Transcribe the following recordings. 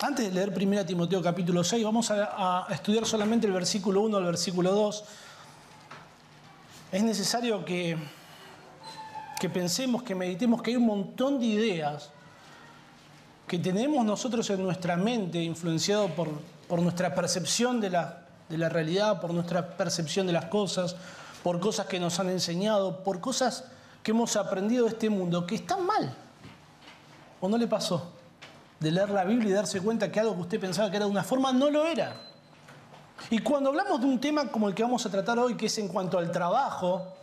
Antes de leer 1 Timoteo capítulo 6, vamos a, estudiar solamente el versículo 1 al versículo 2. Es necesario que, que pensemos, que meditemos que hay un montón de ideas que tenemos nosotros en nuestra mente, influenciado por, por nuestra percepción de la, de la realidad, por nuestra percepción de las cosas, por cosas que nos han enseñado, por cosas que hemos aprendido de este mundo, que están mal. ¿O no le pasó? De leer la Biblia y darse cuenta que algo que usted pensaba que era de una forma no lo era. Y cuando hablamos de un tema como el que vamos a tratar hoy, que es en cuanto al trabajo,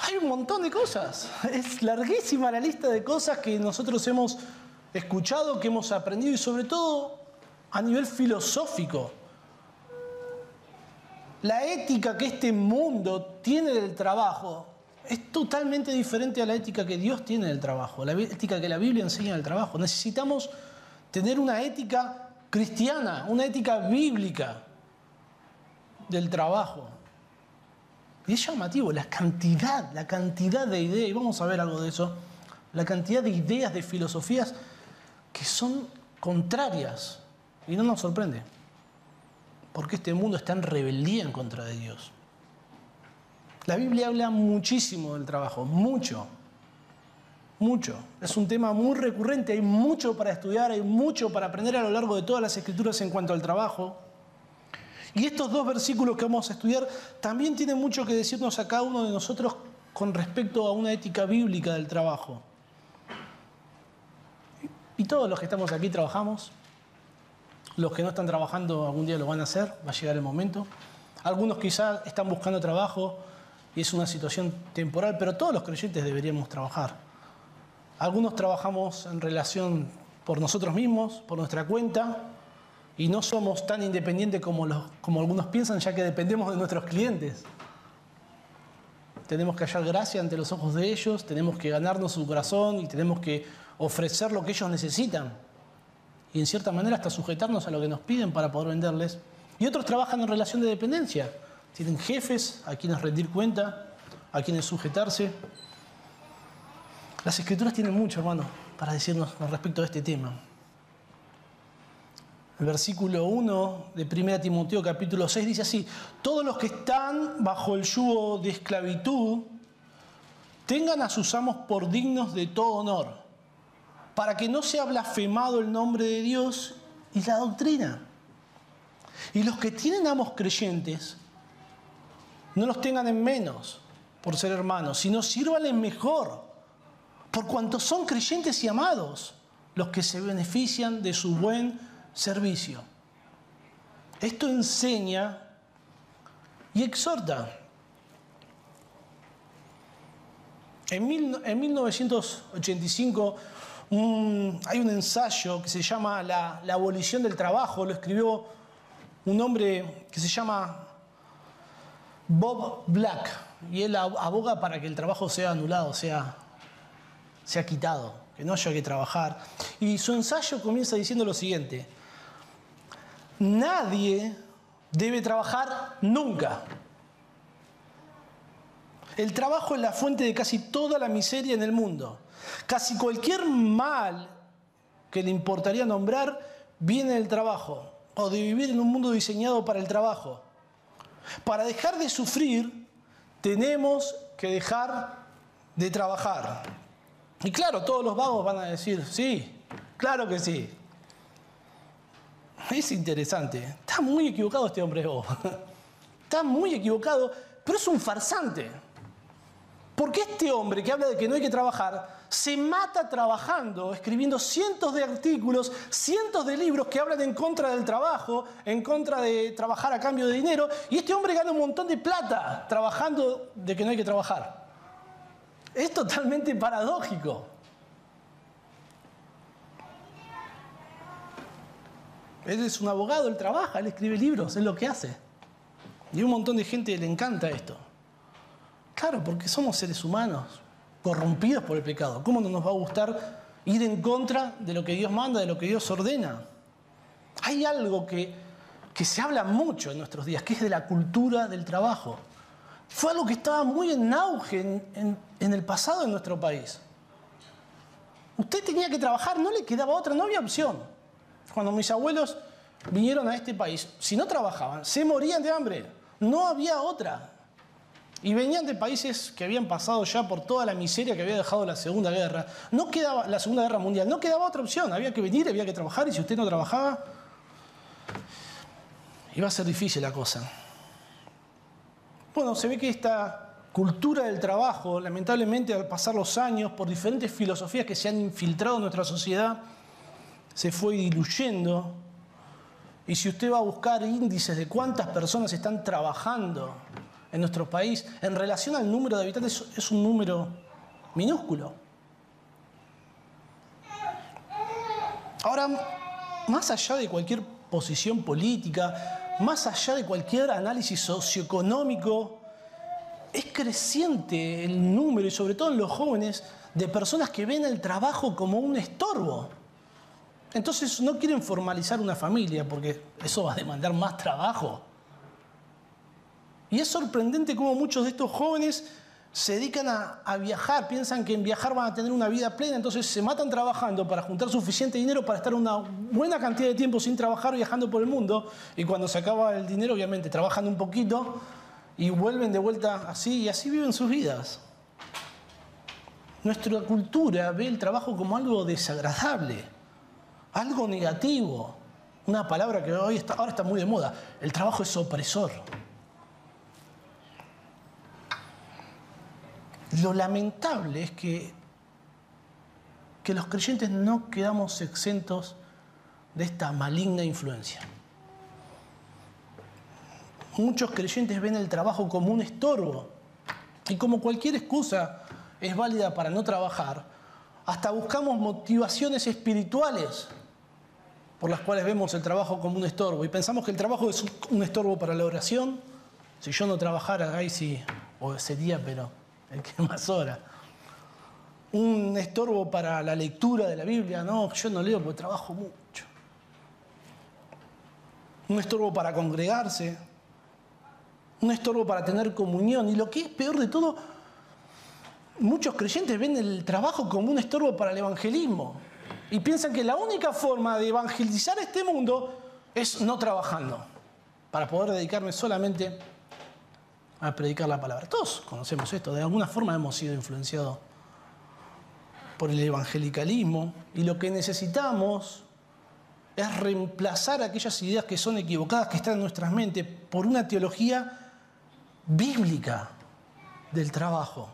hay un montón de cosas. Es larguísima la lista de cosas que nosotros hemos escuchado, que hemos aprendido y sobre todo a nivel filosófico. La ética que este mundo tiene del trabajo es totalmente diferente a la ética que Dios tiene del trabajo, la ética que la Biblia enseña del trabajo. Necesitamos tener una ética cristiana, una ética bíblica del trabajo. Y es llamativo la cantidad, la cantidad de ideas, y vamos a ver algo de eso, la cantidad de ideas, de filosofías que son contrarias. Y no nos sorprende, porque este mundo está en rebeldía en contra de Dios. La Biblia habla muchísimo del trabajo, mucho, mucho. Es un tema muy recurrente, hay mucho para estudiar, hay mucho para aprender a lo largo de todas las escrituras en cuanto al trabajo. Y estos dos versículos que vamos a estudiar también tienen mucho que decirnos a cada uno de nosotros con respecto a una ética bíblica del trabajo. Y todos los que estamos aquí trabajamos, los que no están trabajando algún día lo van a hacer, va a llegar el momento. Algunos quizás están buscando trabajo y es una situación temporal, pero todos los creyentes deberíamos trabajar. Algunos trabajamos en relación por nosotros mismos, por nuestra cuenta, y no somos tan independientes como, como algunos piensan, ya que dependemos de nuestros clientes. Tenemos que hallar gracia ante los ojos de ellos, tenemos que ganarnos su corazón y tenemos que ofrecer lo que ellos necesitan. Y en cierta manera hasta sujetarnos a lo que nos piden para poder venderles. Y otros trabajan en relación de dependencia. Tienen jefes a quienes rendir cuenta, a quienes sujetarse. Las escrituras tienen mucho, hermano, para decirnos respecto a este tema. El versículo 1 de 1 Timoteo capítulo 6 dice así, todos los que están bajo el yugo de esclavitud, tengan a sus amos por dignos de todo honor, para que no sea blasfemado el nombre de Dios y la doctrina. Y los que tienen amos creyentes, no los tengan en menos por ser hermanos, sino sírvanles mejor, por cuanto son creyentes y amados los que se benefician de su buen servicio. Esto enseña y exhorta. En, 1985 hay un ensayo que se llama la, la abolición del trabajo, lo escribió un hombre que se llama Bob Black, y él aboga para que el trabajo sea anulado, sea, sea quitado, que no haya que trabajar. Y su ensayo comienza diciendo lo siguiente, nadie debe trabajar nunca. El trabajo es la fuente de casi toda la miseria en el mundo. Casi cualquier mal que le importaría nombrar viene del trabajo o de vivir en un mundo diseñado para el trabajo. Para dejar de sufrir, tenemos que dejar de trabajar. Y claro, todos los vagos van a decir, sí, claro que sí. Es interesante. Está muy equivocado este hombre, Está muy equivocado, pero es un farsante. Porque este hombre que habla de que no hay que trabajar, se mata trabajando, escribiendo cientos de artículos, cientos de libros que hablan en contra del trabajo, en contra de trabajar a cambio de dinero, y este hombre gana un montón de plata trabajando de que no hay que trabajar. Es totalmente paradójico. Él es un abogado, él trabaja, él escribe libros, es lo que hace. Y un montón de gente le encanta esto. Claro, porque somos seres humanos, corrompidos por el pecado. ¿Cómo no nos va a gustar ir en contra de lo que Dios manda, de lo que Dios ordena? Hay algo que, que se habla mucho en nuestros días, que es de la cultura del trabajo. Fue algo que estaba muy en auge en, en el pasado en nuestro país. Usted tenía que trabajar, no le quedaba otra, no había opción. Cuando mis abuelos vinieron a este país, si no trabajaban, se morían de hambre. No había otra. Y venían de países que habían pasado ya por toda la miseria que había dejado la Segunda Guerra. No quedaba la Segunda Guerra Mundial, no quedaba otra opción. Había que venir, había que trabajar y si usted no trabajaba, iba a ser difícil la cosa. Bueno, se ve que esta cultura del trabajo, lamentablemente al pasar los años, por diferentes filosofías que se han infiltrado en nuestra sociedad, se fue diluyendo. Y si usted va a buscar índices de cuántas personas están trabajando en nuestro país, en relación al número de habitantes, es un número minúsculo. Ahora, más allá de cualquier posición política, más allá de cualquier análisis socioeconómico, es creciente el número, y sobre todo en los jóvenes, de personas que ven el trabajo como un estorbo. Entonces no quieren formalizar una familia porque eso va a demandar más trabajo. Y es sorprendente cómo muchos de estos jóvenes se dedican a, viajar, piensan que en viajar van a tener una vida plena, entonces se matan trabajando para juntar suficiente dinero para estar una buena cantidad de tiempo sin trabajar viajando por el mundo. Y cuando se acaba el dinero, obviamente, trabajan un poquito y vuelven de vuelta así y así viven sus vidas. Nuestra cultura ve el trabajo como algo desagradable, algo negativo. Una palabra que hoy ahora está muy de moda. El trabajo es opresor. Lo lamentable es que, que los creyentes no quedamos exentos de esta maligna influencia. Muchos creyentes ven el trabajo como un estorbo y como cualquier excusa es válida para no trabajar, hasta buscamos motivaciones espirituales por las cuales vemos el trabajo como un estorbo y pensamos que el trabajo es un estorbo para la oración. Si yo no trabajara, ahí sí, o sería, pero el que más hora. Un estorbo para la lectura de la Biblia, no, yo no leo porque trabajo mucho. Un estorbo para congregarse, un estorbo para tener comunión. Y lo que es peor de todo, muchos creyentes ven el trabajo como un estorbo para el evangelismo. Y piensan que la única forma de evangelizar este mundo es no trabajando, para poder dedicarme solamente a predicar la palabra. Todos conocemos esto, de alguna forma hemos sido influenciados por el evangelicalismo y lo que necesitamos es reemplazar aquellas ideas que son equivocadas, que están en nuestras mentes, por una teología bíblica del trabajo.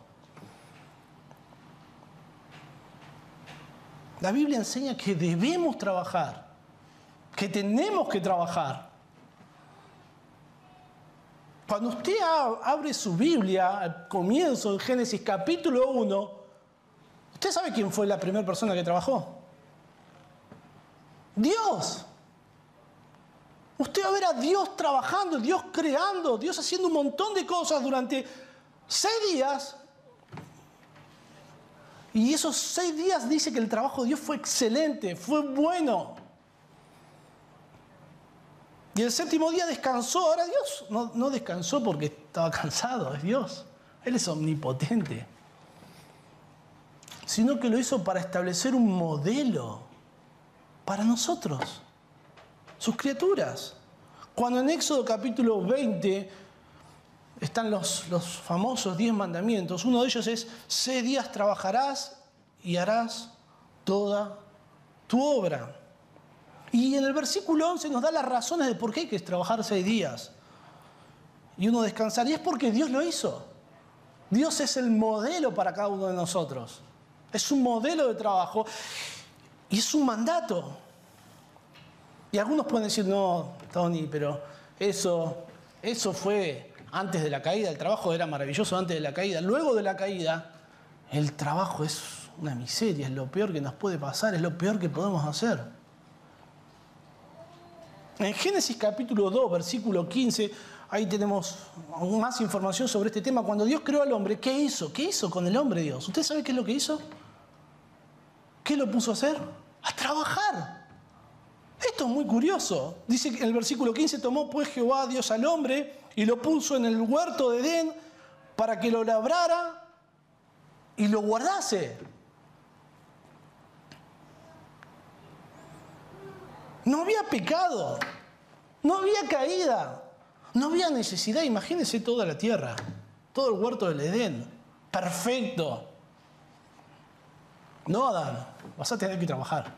La Biblia enseña que debemos trabajar, que tenemos que trabajar. Cuando usted abre su Biblia al comienzo de Génesis capítulo 1, ¿usted sabe quién fue la primera persona que trabajó? Dios. Usted va a ver a Dios trabajando, Dios creando, Dios haciendo un montón de cosas durante seis días. Y esos seis días dice que el trabajo de Dios fue excelente, fue bueno. Y el séptimo día descansó. Ahora Dios no, descansó porque estaba cansado, es Dios. Él es omnipotente. Sino que lo hizo para establecer un modelo para nosotros, sus criaturas. Cuando en Éxodo capítulo 20 están los, los famosos diez mandamientos, uno de ellos es, seis días trabajarás y harás toda tu obra. Y en el versículo 11 nos da las razones de por qué hay que trabajar seis días y uno descansar. Y es porque Dios lo hizo. Dios es el modelo para cada uno de nosotros. Es un modelo de trabajo y es un mandato. Y algunos pueden decir, no, Tony, pero eso, eso fue antes de la caída. El trabajo era maravilloso antes de la caída. Luego de la caída, el trabajo es una miseria, es lo peor que nos puede pasar, es lo peor que podemos hacer. En Génesis capítulo 2, versículo 15, ahí tenemos más información sobre este tema. Cuando Dios creó al hombre, ¿qué hizo? ¿Qué hizo con el hombre Dios? ¿Usted sabe qué es lo que hizo? ¿Qué lo puso a hacer? A trabajar. Esto es muy curioso. Dice en el versículo 15, tomó pues Jehová Dios al hombre y lo puso en el huerto de Edén para que lo labrara y lo guardase. No había pecado, no había caída, no había necesidad. Imagínense toda la tierra, todo el huerto del Edén, perfecto. No, Adán, vas a tener que trabajar.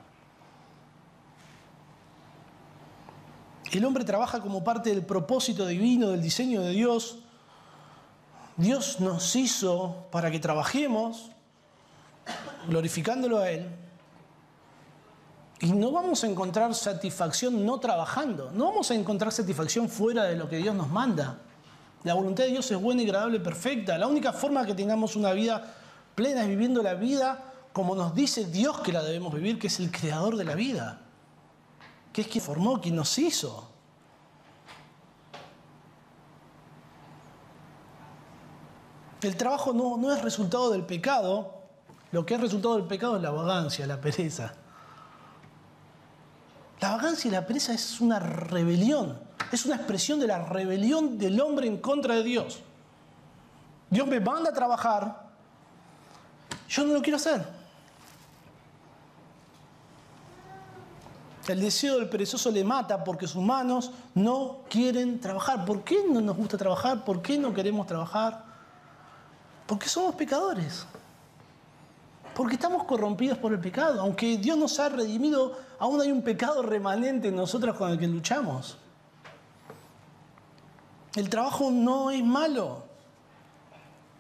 El hombre trabaja como parte del propósito divino, del diseño de Dios. Dios nos hizo para que trabajemos, glorificándolo a Él. Y no vamos a encontrar satisfacción no trabajando, no vamos a encontrar satisfacción fuera de lo que Dios nos manda. La voluntad de Dios es buena y agradable y perfecta. La única forma que tengamos una vida plena es viviendo la vida como nos dice Dios que la debemos vivir, que es el creador de la vida, que es quien formó, quien nos hizo. El trabajo no, no es resultado del pecado, lo que es resultado del pecado es la vagancia, la pereza. La vagancia y la pereza es una rebelión, es una expresión de la rebelión del hombre en contra de Dios. Dios me manda a trabajar, yo no lo quiero hacer. El deseo del perezoso le mata porque sus manos no quieren trabajar. ¿Por qué no nos gusta trabajar? ¿Por qué no queremos trabajar? Porque somos pecadores. Porque estamos corrompidos por el pecado. Aunque Dios nos ha redimido, aún hay un pecado remanente en nosotros con el que luchamos. El trabajo no es malo.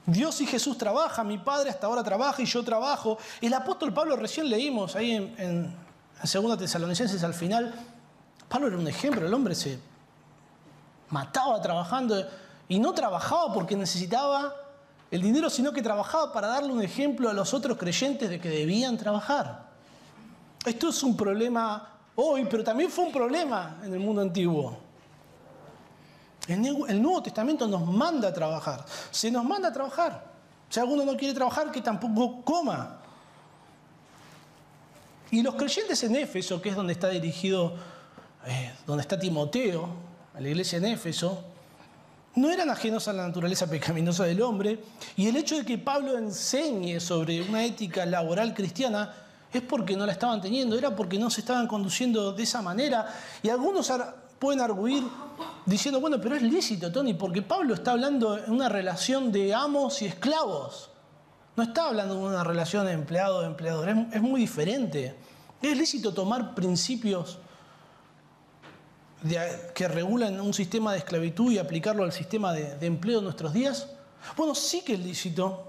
Dios y Jesús trabajan, mi Padre hasta ahora trabaja y yo trabajo. El apóstol Pablo recién leímos ahí en en Segunda Tesalonicenses al final, Pablo era un ejemplo, el hombre se mataba trabajando y no trabajaba porque necesitaba el dinero, sino que trabajaba para darle un ejemplo a los otros creyentes de que debían trabajar. Esto es un problema hoy, pero también fue un problema en el mundo antiguo. El Nuevo Testamento nos manda a trabajar, se nos manda a trabajar. Si alguno no quiere trabajar, que tampoco coma. Y los creyentes en Éfeso, que es donde está dirigido, eh, donde está Timoteo, la iglesia en Éfeso, no eran ajenos a la naturaleza pecaminosa del hombre. Y el hecho de que Pablo enseñe sobre una ética laboral cristiana es porque no la estaban teniendo, era porque no se estaban conduciendo de esa manera. Y algunos pueden arguir diciendo, bueno, pero es lícito, Tony, porque Pablo está hablando en una relación de amos y esclavos. No está hablando de una relación de empleado-empleador, es, muy diferente. ¿Es lícito tomar principios que regulan un sistema de esclavitud y aplicarlo al sistema de, empleo de nuestros días? Bueno, sí que es lícito.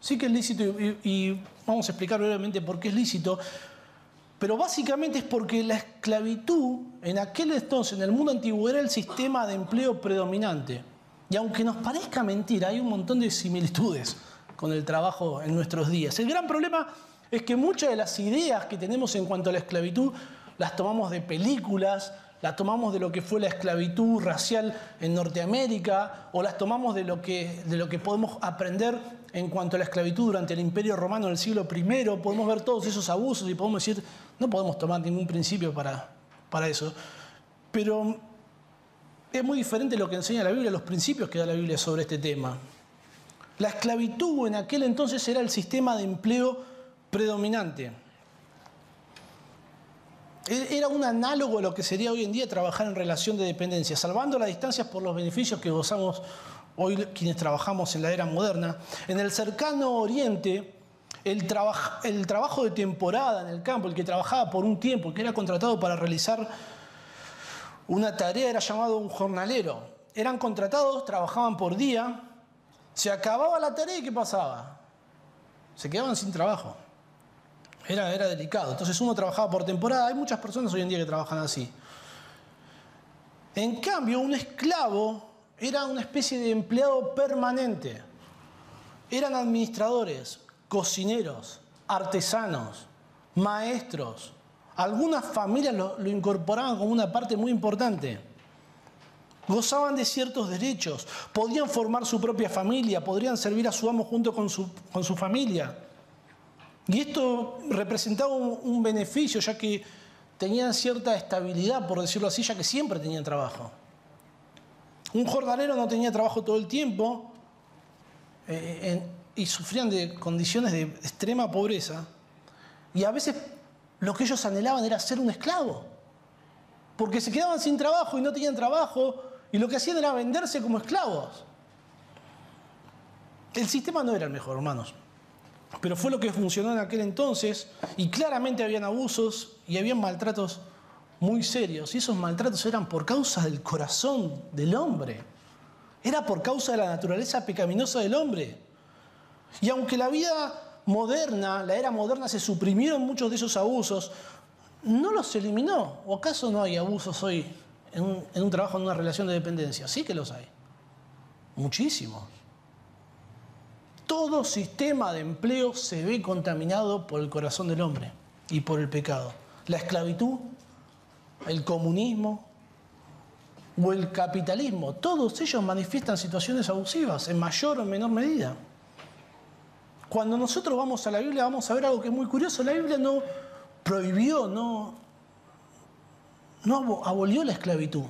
Sí que es lícito y, y vamos a explicar brevemente por qué es lícito. Pero básicamente es porque la esclavitud en aquel entonces, en el mundo antiguo, era el sistema de empleo predominante. Y aunque nos parezca mentira, hay un montón de similitudes con el trabajo en nuestros días. El gran problema es que muchas de las ideas que tenemos en cuanto a la esclavitud las tomamos de películas, las tomamos de lo que fue la esclavitud racial en Norteamérica o las tomamos de lo que, de lo que podemos aprender en cuanto a la esclavitud durante el Imperio Romano del siglo I. Podemos ver todos esos abusos y podemos decir, no podemos tomar ningún principio para, para eso. Pero es muy diferente lo que enseña la Biblia, los principios que da la Biblia sobre este tema. La esclavitud en aquel entonces era el sistema de empleo predominante. Era un análogo a lo que sería hoy en día trabajar en relación de dependencia, salvando las distancias por los beneficios que gozamos hoy quienes trabajamos en la era moderna. En el cercano oriente, el, el trabajo de temporada en el campo, el que trabajaba por un tiempo, el que era contratado para realizar una tarea, era llamado un jornalero. Eran contratados, trabajaban por día, se acababa la tarea y ¿qué pasaba? Se quedaban sin trabajo. Era, era delicado. Entonces uno trabajaba por temporada. Hay muchas personas hoy en día que trabajan así. En cambio, un esclavo era una especie de empleado permanente. Eran administradores, cocineros, artesanos, maestros. Algunas familias lo incorporaban como una parte muy importante gozaban de ciertos derechos, podían formar su propia familia, podrían servir a su amo junto con su, con su familia. Y esto representaba un, beneficio, ya que tenían cierta estabilidad, por decirlo así, ya que siempre tenían trabajo. Un jornalero no tenía trabajo todo el tiempo eh, y sufrían de condiciones de extrema pobreza. Y a veces lo que ellos anhelaban era ser un esclavo. porque se quedaban sin trabajo y no tenían trabajo y lo que hacían era venderse como esclavos. El sistema no era el mejor, hermanos, pero fue lo que funcionó en aquel entonces y claramente habían abusos y habían maltratos muy serios y esos maltratos eran por causa del corazón del hombre, era por causa de la naturaleza pecaminosa del hombre. Y aunque la vida moderna, la era moderna, se suprimieron muchos de esos abusos, no los eliminó. ¿O acaso no hay abusos hoy en un, trabajo, en una relación de dependencia? Sí que los hay. Muchísimos. Todo sistema de empleo se ve contaminado por el corazón del hombre y por el pecado. La esclavitud, el comunismo o el capitalismo, todos ellos manifiestan situaciones abusivas en mayor o menor medida. Cuando nosotros vamos a la Biblia vamos a ver algo que es muy curioso. La Biblia no, prohibió, no, abolió la esclavitud,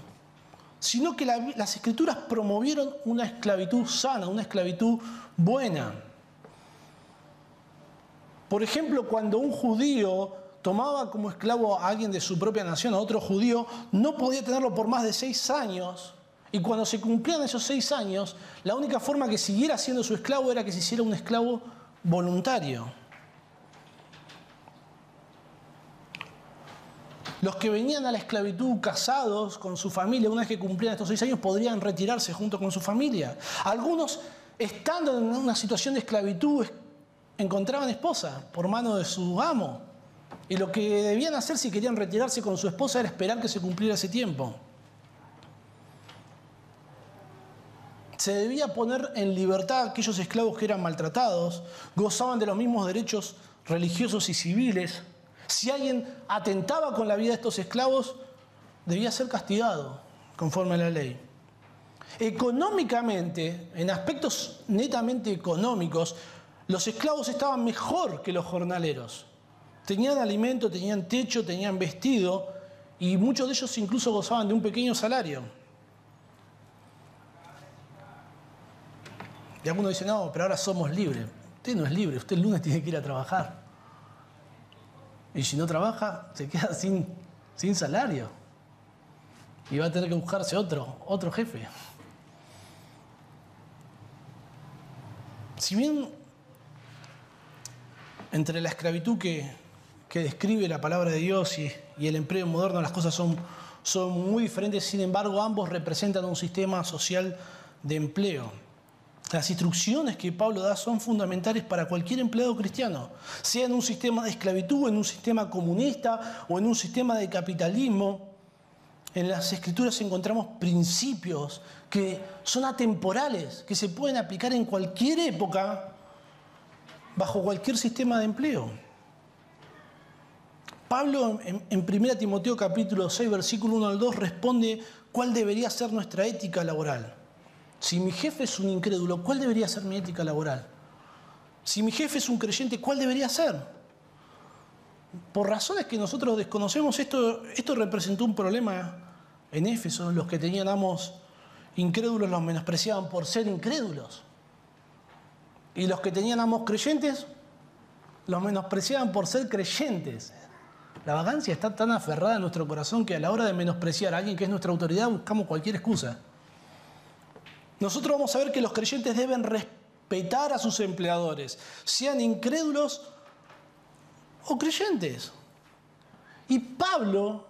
sino que las escrituras promovieron una esclavitud sana, una esclavitud buena. Por ejemplo, cuando un judío tomaba como esclavo a alguien de su propia nación, a otro judío, no podía tenerlo por más de seis años. Y cuando se cumplían esos seis años, la única forma que siguiera siendo su esclavo era que se hiciera un esclavo voluntario. Los que venían a la esclavitud casados con su familia, una vez que cumplían estos seis años, podrían retirarse junto con su familia. Algunos, estando en una situación de esclavitud, encontraban esposa por mano de su amo. Y lo que debían hacer si querían retirarse con su esposa era esperar que se cumpliera ese tiempo. Se debía poner en libertad a aquellos esclavos que eran maltratados, gozaban de los mismos derechos religiosos y civiles, si alguien atentaba con la vida de estos esclavos, debía ser castigado conforme a la ley. Económicamente, en aspectos netamente económicos, los esclavos estaban mejor que los jornaleros. Tenían alimento, tenían techo, tenían vestido y muchos de ellos incluso gozaban de un pequeño salario. Y algunos dicen, no, pero ahora somos libres. Usted no es libre, usted el lunes tiene que ir a trabajar. Y si no trabaja, se queda sin, sin salario. Y va a tener que buscarse otro, otro jefe. Si bien entre la esclavitud que, describe la palabra de Dios y, y, el empleo moderno las cosas son, son muy diferentes, sin embargo ambos representan un sistema social de empleo. Las instrucciones que Pablo da son fundamentales para cualquier empleado cristiano, sea en un sistema de esclavitud, en un sistema comunista o en un sistema de capitalismo. En las escrituras encontramos principios que son atemporales, que se pueden aplicar en cualquier época, bajo cualquier sistema de empleo. Pablo en, 1 Timoteo capítulo 6, versículo 1 al 2 responde cuál debería ser nuestra ética laboral. Si mi jefe es un incrédulo, ¿cuál debería ser mi ética laboral? Si mi jefe es un creyente, ¿cuál debería ser? Por razones que nosotros desconocemos, esto, esto representó un problema en Éfeso. Los que tenían amos incrédulos los menospreciaban por ser incrédulos. Y los que tenían amos creyentes los menospreciaban por ser creyentes. La vagancia está tan aferrada en nuestro corazón que a la hora de menospreciar a alguien que es nuestra autoridad buscamos cualquier excusa nosotros vamos a ver que los creyentes deben respetar a sus empleadores, sean incrédulos o creyentes. Y Pablo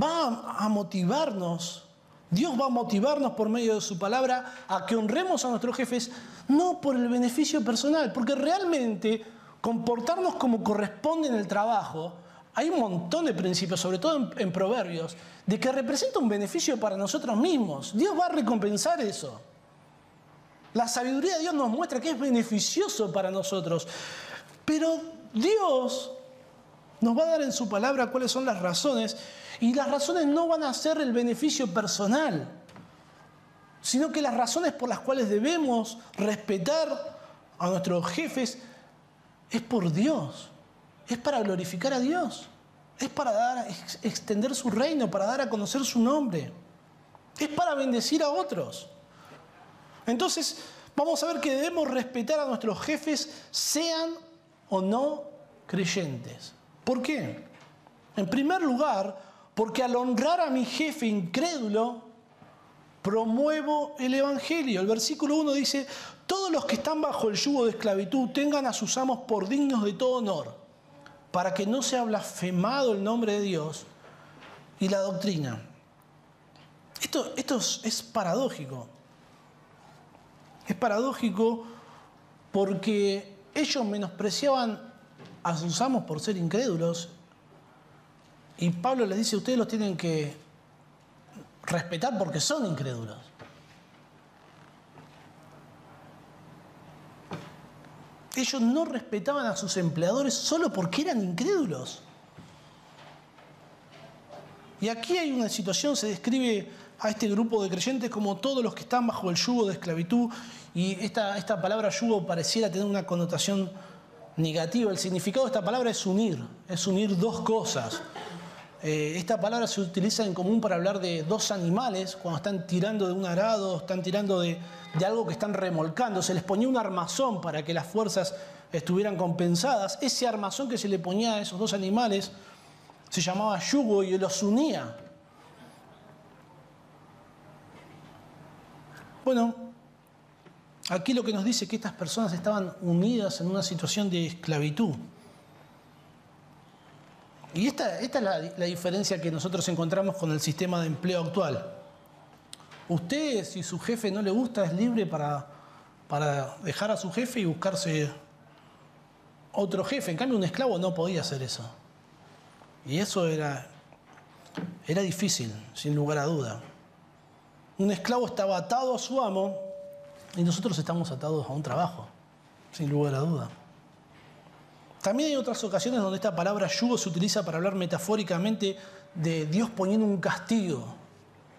va a motivarnos, Dios va a motivarnos por medio de su palabra a que honremos a nuestros jefes, no por el beneficio personal, porque realmente comportarnos como corresponde en el trabajo, hay un montón de principios, sobre todo en, Proverbios, de que representa un beneficio para nosotros mismos. Dios va a recompensar eso. La sabiduría de Dios nos muestra que es beneficioso para nosotros. Pero Dios nos va a dar en su palabra cuáles son las razones. Y las razones no van a ser el beneficio personal, sino que las razones por las cuales debemos respetar a nuestros jefes es por Dios. Es para glorificar a Dios. Es para dar, extender su reino, para dar a conocer su nombre. Es para bendecir a otros. Entonces, vamos a ver que debemos respetar a nuestros jefes, sean o no creyentes. ¿Por qué? En primer lugar, porque al honrar a mi jefe incrédulo, promuevo el Evangelio. El versículo 1 dice, todos los que están bajo el yugo de esclavitud tengan a sus amos por dignos de todo honor, para que no sea blasfemado el nombre de Dios y la doctrina. Esto, esto es paradójico. Es paradójico porque ellos menospreciaban a sus amos por ser incrédulos y Pablo les dice, ustedes los tienen que respetar porque son incrédulos. Ellos no respetaban a sus empleadores solo porque eran incrédulos. Y aquí hay una situación, se describe a este grupo de creyentes como todos los que están bajo el yugo de esclavitud, y esta, esta palabra yugo pareciera tener una connotación negativa. El significado de esta palabra es unir, es unir dos cosas. Eh, esta palabra se utiliza en común para hablar de dos animales cuando están tirando de un arado, están tirando de, algo que están remolcando. Se les ponía un armazón para que las fuerzas estuvieran compensadas. Ese armazón que se le ponía a esos dos animales se llamaba yugo y los unía. Bueno, aquí lo que nos dice es que estas personas estaban unidas en una situación de esclavitud. Y esta, es la, diferencia que nosotros encontramos con el sistema de empleo actual. Usted, si su jefe no le gusta, es libre para, para dejar a su jefe y buscarse otro jefe. En cambio, un esclavo no podía hacer eso. Y eso era, era difícil, sin lugar a duda. Un esclavo estaba atado a su amo y nosotros estamos atados a un trabajo, sin lugar a duda. También hay otras ocasiones donde esta palabra yugo se utiliza para hablar metafóricamente de Dios poniendo un castigo,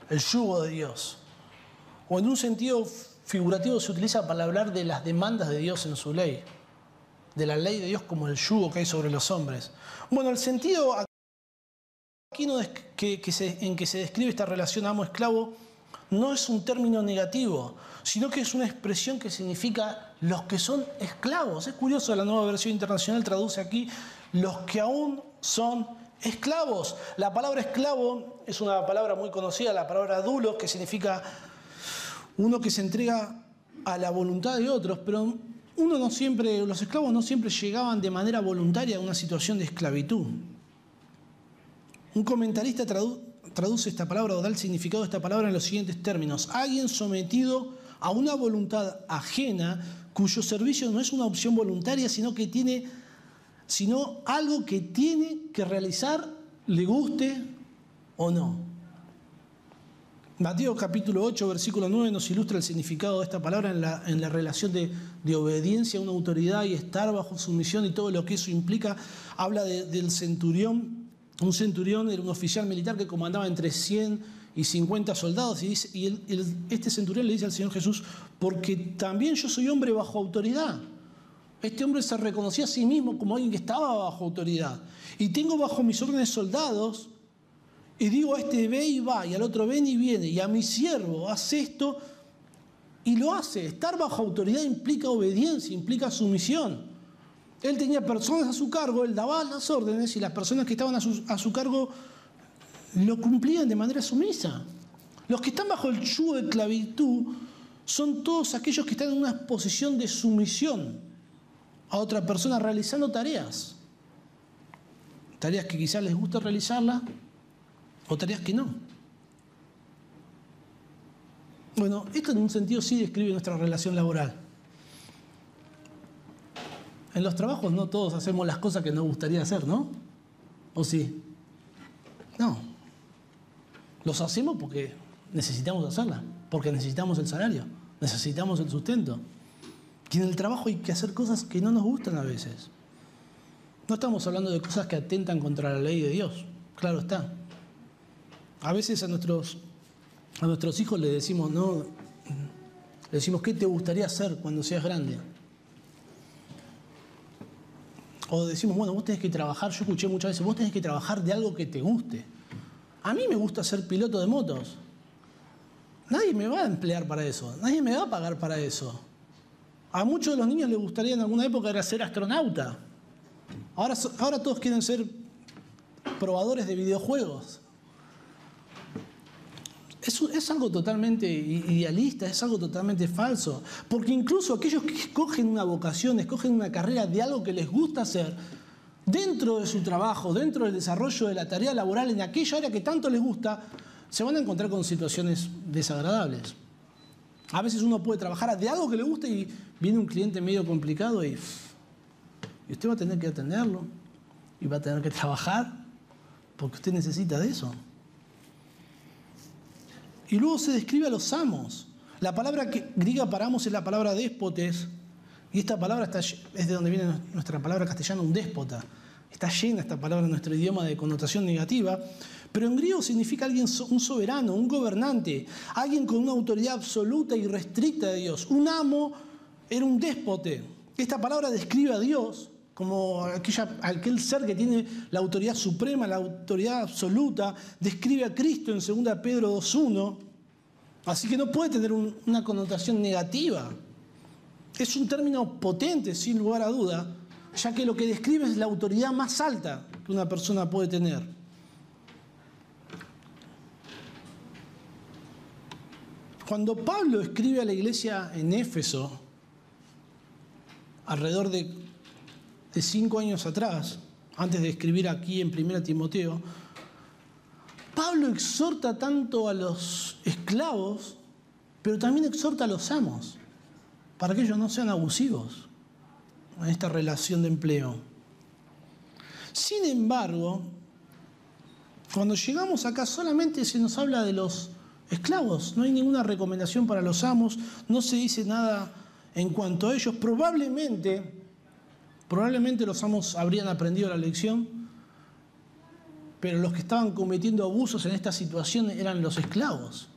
el yugo de Dios. O en un sentido figurativo se utiliza para hablar de las demandas de Dios en su ley, de la ley de Dios como el yugo que hay sobre los hombres. Bueno, el sentido aquí en que se describe esta relación amo-esclavo no es un término negativo, sino que es una expresión que significa los que son esclavos. Es curioso, la nueva versión internacional traduce aquí los que aún son esclavos. La palabra esclavo es una palabra muy conocida, la palabra dulo, que significa uno que se entrega a la voluntad de otros, pero uno no siempre, los esclavos no siempre llegaban de manera voluntaria a una situación de esclavitud. Un comentarista traduce traduce esta palabra o da el significado de esta palabra en los siguientes términos. Alguien sometido a una voluntad ajena cuyo servicio no es una opción voluntaria, sino que tiene, sino algo que tiene que realizar, le guste o no. Mateo capítulo 8, versículo 9 nos ilustra el significado de esta palabra en la, en la relación de, obediencia a una autoridad y estar bajo sumisión y todo lo que eso implica. Habla del centurión un centurión era un oficial militar que comandaba entre 100 y 50 soldados y, este centurión le dice al Señor Jesús, porque también yo soy hombre bajo autoridad. Este hombre se reconocía a sí mismo como alguien que estaba bajo autoridad. Y tengo bajo mis órdenes soldados y digo a este ve y va y al otro ven y viene y a mi siervo hace esto y lo hace. Estar bajo autoridad implica obediencia, implica sumisión. Él tenía personas a su cargo, él daba las órdenes y las personas que estaban a su, cargo lo cumplían de manera sumisa. Los que están bajo el yugo de esclavitud son todos aquellos que están en una posición de sumisión a otra persona realizando tareas. Tareas que quizás les gusta realizarlas o tareas que no. Bueno, esto en un sentido sí describe nuestra relación laboral. En los trabajos no todos hacemos las cosas que nos gustaría hacer, ¿no? ¿O sí? No. Los hacemos porque necesitamos hacerlas, porque necesitamos el salario, necesitamos el sustento. Y en el trabajo hay que hacer cosas que no nos gustan a veces. No estamos hablando de cosas que atentan contra la ley de Dios, claro está. A veces a nuestros, a nuestros hijos les decimos, no, le decimos, ¿qué te gustaría hacer cuando seas grande? O decimos, bueno, vos tenés que trabajar, yo escuché muchas veces, vos tenés que trabajar de algo que te guste. A mí me gusta ser piloto de motos. Nadie me va a emplear para eso, nadie me va a pagar para eso. A muchos de los niños les gustaría en alguna época era ser astronauta. Ahora, ahora todos quieren ser probadores de videojuegos. Es, es, algo totalmente idealista, es algo totalmente falso. Porque incluso aquellos que escogen una vocación, escogen una carrera de algo que les gusta hacer, dentro de su trabajo, dentro del desarrollo de la tarea laboral, en aquella área que tanto les gusta, se van a encontrar con situaciones desagradables. A veces uno puede trabajar de algo que le gusta y viene un cliente medio complicado y, y usted va a tener que atenderlo y va a tener que trabajar porque usted necesita de eso. Y luego se describe a los amos. La palabra griega para amos es la palabra déspotes, y esta palabra es de donde viene nuestra palabra castellana, un déspota. Está llena esta palabra en nuestro idioma de connotación negativa, pero en griego significa alguien, un soberano, un gobernante, alguien con una autoridad absoluta y restricta de Dios. Un amo era un déspote. Esta palabra describe a Dios como aquel ser que tiene la autoridad suprema, la autoridad absoluta, describe a Cristo en 2 Pedro 2.1, así que no puede tener una connotación negativa. Es un término potente, sin lugar a duda, ya que lo que describe es la autoridad más alta que una persona puede tener. Cuando Pablo escribe a la iglesia en Éfeso, alrededor de de cinco años atrás, antes de escribir aquí en 1 Timoteo, Pablo exhorta tanto a los esclavos, pero también exhorta a los amos, para que ellos no sean abusivos en esta relación de empleo. Sin embargo, cuando llegamos acá solamente se nos habla de los esclavos, no hay ninguna recomendación para los amos, no se dice nada en cuanto a ellos. Probablemente Probablemente los amos habrían aprendido la lección, pero los que estaban cometiendo abusos en esta situación eran los esclavos.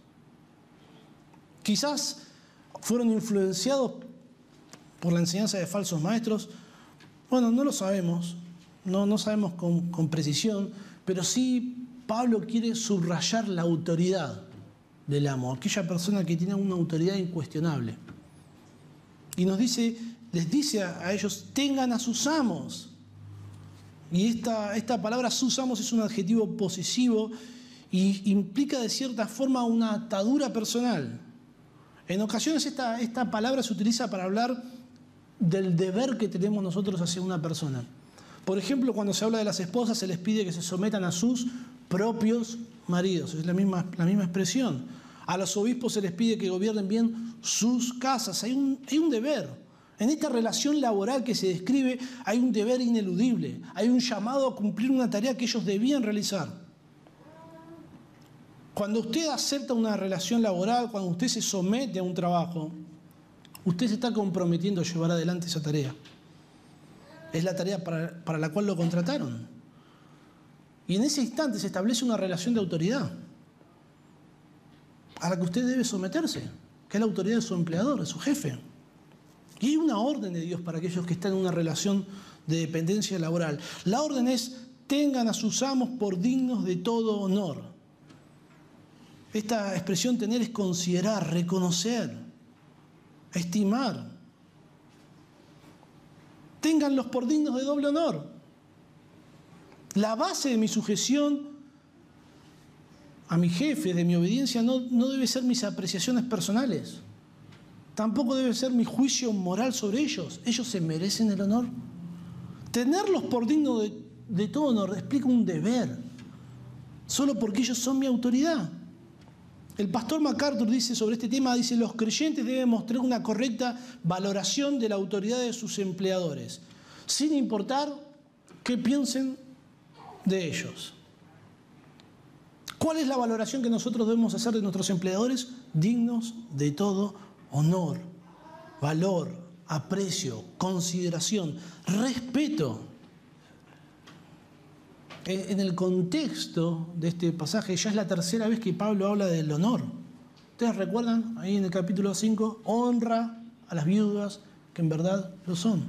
Quizás fueron influenciados por la enseñanza de falsos maestros. Bueno, no lo sabemos, no, no sabemos con, con precisión, pero sí Pablo quiere subrayar la autoridad del amo, aquella persona que tiene una autoridad incuestionable. Y nos dice les dice a ellos, tengan a sus amos. Y esta, esta palabra sus amos es un adjetivo posesivo y implica de cierta forma una atadura personal. En ocasiones esta, esta palabra se utiliza para hablar del deber que tenemos nosotros hacia una persona. Por ejemplo, cuando se habla de las esposas, se les pide que se sometan a sus propios maridos. Es la misma, la misma expresión. A los obispos se les pide que gobiernen bien sus casas. Hay un, hay un deber. En esta relación laboral que se describe hay un deber ineludible, hay un llamado a cumplir una tarea que ellos debían realizar. Cuando usted acepta una relación laboral, cuando usted se somete a un trabajo, usted se está comprometiendo a llevar adelante esa tarea. Es la tarea para, la cual lo contrataron. Y en ese instante se establece una relación de autoridad a la que usted debe someterse, que es la autoridad de su empleador, de su jefe. Y hay una orden de Dios para aquellos que están en una relación de dependencia laboral. La orden es, tengan a sus amos por dignos de todo honor. Esta expresión tener es considerar, reconocer, estimar. Ténganlos por dignos de doble honor. La base de mi sujeción a mi jefe, de mi obediencia, no, no debe ser mis apreciaciones personales. Tampoco debe ser mi juicio moral sobre ellos. Ellos se merecen el honor. Tenerlos por digno de, todo honor explica un deber, solo porque ellos son mi autoridad. El pastor MacArthur dice sobre este tema, dice, los creyentes deben mostrar una correcta valoración de la autoridad de sus empleadores, sin importar qué piensen de ellos. ¿Cuál es la valoración que nosotros debemos hacer de nuestros empleadores? Dignos de todo honor, valor, aprecio, consideración, respeto. En el contexto de este pasaje ya es la tercera vez que Pablo habla del honor. ¿Ustedes recuerdan ahí en el capítulo 5? Honra a las viudas que en verdad lo son.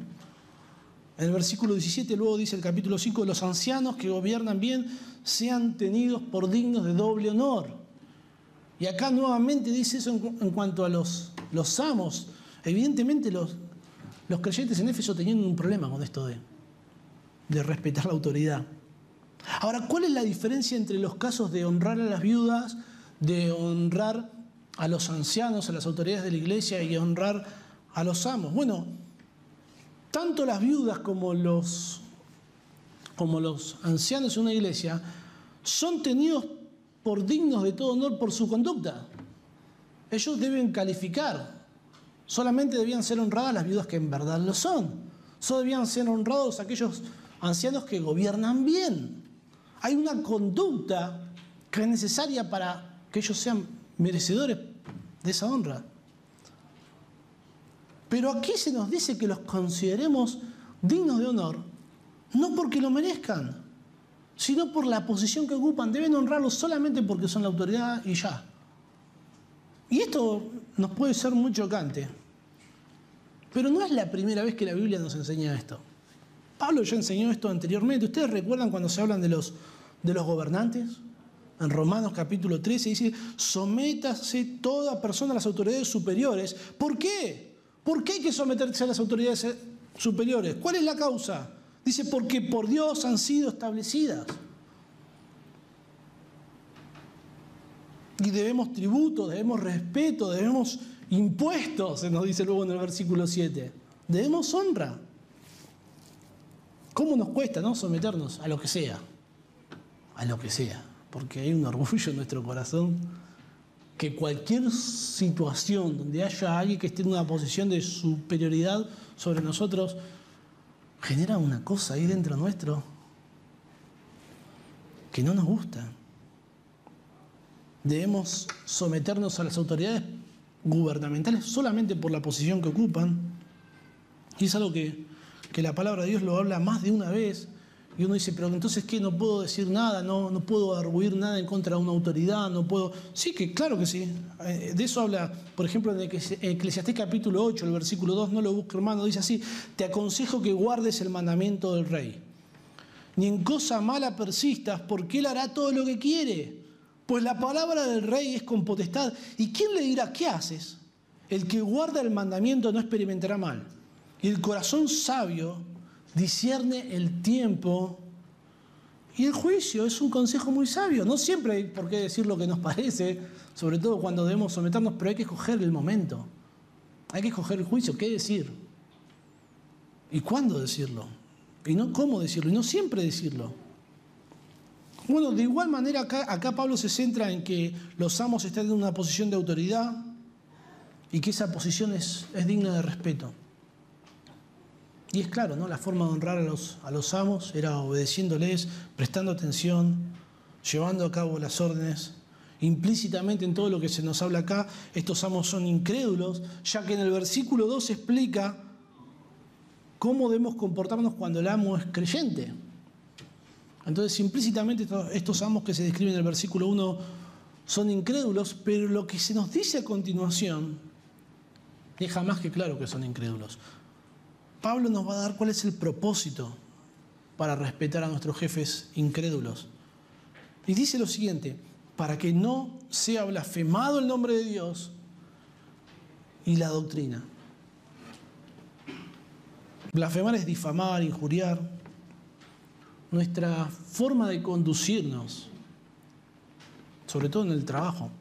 En el versículo 17 luego dice el capítulo 5, los ancianos que gobiernan bien sean tenidos por dignos de doble honor. Y acá nuevamente dice eso en, cuanto a los los amos. Evidentemente los, los creyentes en Éfeso tenían un problema con esto de, de respetar la autoridad. Ahora, ¿cuál es la diferencia entre los casos de honrar a las viudas, de honrar a los ancianos, a las autoridades de la iglesia y honrar a los amos. Bueno, tanto las viudas como los, como los ancianos en una iglesia son tenidos por dignos de todo honor por su conducta. Ellos deben calificar. Solamente debían ser honradas las viudas que en verdad lo son. Solo debían ser honrados aquellos ancianos que gobiernan bien. Hay una conducta que es necesaria para que ellos sean merecedores de esa honra. Pero aquí se nos dice que los consideremos dignos de honor, no porque lo merezcan, sino por la posición que ocupan. Deben honrarlos solamente porque son la autoridad y ya. Y esto nos puede ser muy chocante, pero no es la primera vez que la Biblia nos enseña esto. Pablo ya enseñó esto anteriormente. ¿Ustedes recuerdan cuando se hablan de los, de los gobernantes? En Romanos capítulo 13 dice, sométase toda persona a las autoridades superiores. ¿Por qué? ¿Por qué hay que someterse a las autoridades superiores? ¿Cuál es la causa? Dice, porque por Dios han sido establecidas. Y debemos tributo, debemos respeto, debemos impuestos, se nos dice luego en el versículo 7. Debemos honra. ¿Cómo nos cuesta no someternos a lo que sea? A lo que sea porque hay un orgullo en nuestro corazón que cualquier situación donde haya alguien que esté en una posición de superioridad sobre nosotros, genera una cosa ahí dentro nuestro que no nos gusta. Debemos someternos a las autoridades gubernamentales solamente por la posición que ocupan. Y es algo que, que la palabra de Dios lo habla más de una vez y uno dice, pero entonces, ¿qué? No puedo decir nada, no, no puedo arguir nada en contra de una autoridad, no puedo... Sí, que claro que sí. Eh, de eso habla, por ejemplo, en Eclesiastés capítulo 8, el versículo 2, no lo busque hermano, dice así, te aconsejo que guardes el mandamiento del rey. Ni en cosa mala persistas, porque él hará todo lo que quiere. Pues la palabra del rey es con potestad. ¿Y quién le dirá, qué haces? El que guarda el mandamiento no experimentará mal. Y el corazón sabio discierne el tiempo y el juicio. Es un consejo muy sabio. No siempre hay por qué decir lo que nos parece, sobre todo cuando debemos someternos, pero hay que escoger el momento. Hay que escoger el juicio, qué decir. ¿Y cuándo decirlo? Y no cómo decirlo, y no siempre decirlo. Bueno, de igual manera acá, acá Pablo se centra en que los amos están en una posición de autoridad y que esa posición es, digna de respeto. Y es claro, ¿no? La forma de honrar a los, a los amos era obedeciéndoles, prestando atención, llevando a cabo las órdenes. Implícitamente en todo lo que se nos habla acá, estos amos son incrédulos, ya que en el versículo 2 explica cómo debemos comportarnos cuando el amo es creyente. Entonces, implícitamente estos amos que se describen en el versículo 1 son incrédulos, pero lo que se nos dice a continuación deja más que claro que son incrédulos. Pablo nos va a dar cuál es el propósito para respetar a nuestros jefes incrédulos. Y dice lo siguiente, para que no sea blasfemado el nombre de Dios y la doctrina. Blasfemar es difamar, injuriar. Nuestra forma de conducirnos, sobre todo en el trabajo,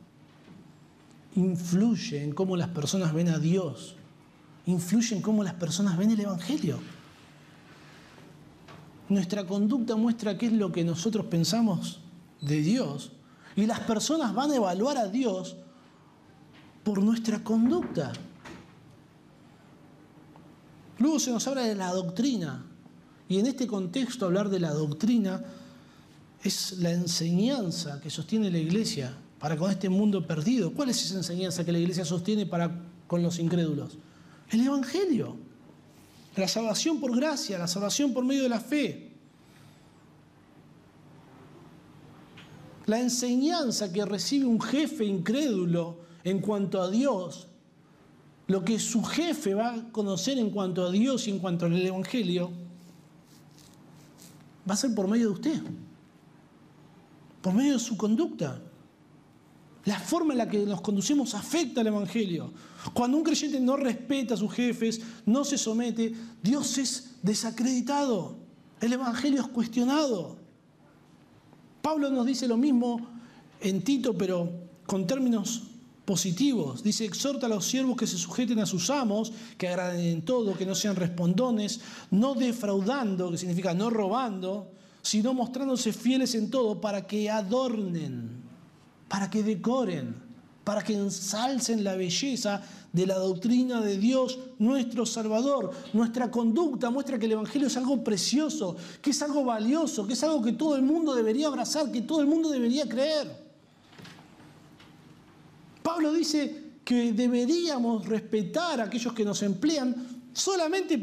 influye en cómo las personas ven a Dios influye en cómo las personas ven el Evangelio. Nuestra conducta muestra qué es lo que nosotros pensamos de Dios y las personas van a evaluar a Dios por nuestra conducta. Luego se nos habla de la doctrina y en este contexto hablar de la doctrina es la enseñanza que sostiene la iglesia para con este mundo perdido. ¿Cuál es esa enseñanza que la iglesia sostiene para con los incrédulos? El Evangelio. La salvación por gracia, la salvación por medio de la fe. La enseñanza que recibe un jefe incrédulo en cuanto a Dios, lo que su jefe va a conocer en cuanto a Dios y en cuanto al Evangelio, va a ser por medio de usted, por medio de su conducta. La forma en la que nos conducimos afecta al Evangelio. Cuando un creyente no respeta a sus jefes, no se somete, Dios es desacreditado. El Evangelio es cuestionado. Pablo nos dice lo mismo en Tito, pero con términos positivos. Dice, exhorta a los siervos que se sujeten a sus amos, que agraden en todo, que no sean respondones, no defraudando, que significa no robando, sino mostrándose fieles en todo para que adornen, para que decoren, para que ensalcen la belleza de la doctrina de Dios, nuestro Salvador. Nuestra conducta muestra que el Evangelio es algo precioso, que es algo valioso, que es algo que todo el mundo debería abrazar, que todo el mundo debería creer. Pablo dice que deberíamos respetar a aquellos que nos emplean solamente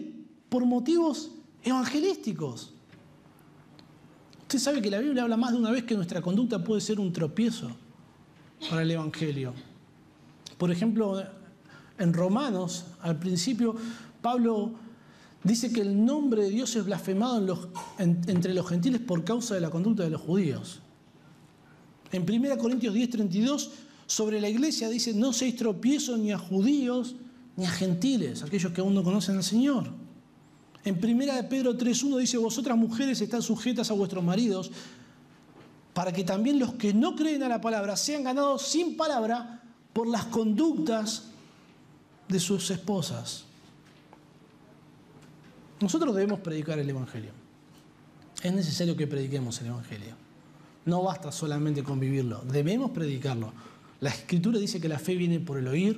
por motivos evangelísticos. Usted sabe que la Biblia habla más de una vez que nuestra conducta puede ser un tropiezo para el Evangelio. Por ejemplo, en Romanos, al principio, Pablo dice que el nombre de Dios es blasfemado entre los gentiles por causa de la conducta de los judíos. En 1 Corintios 10, 32 sobre la iglesia dice, no seis tropiezos ni a judíos ni a gentiles, aquellos que aún no conocen al Señor. En primera de Pedro 3.1 dice, vosotras mujeres están sujetas a vuestros maridos, para que también los que no creen a la palabra sean ganados sin palabra por las conductas de sus esposas. Nosotros debemos predicar el Evangelio. Es necesario que prediquemos el Evangelio. No basta solamente con vivirlo, debemos predicarlo. La escritura dice que la fe viene por el oír,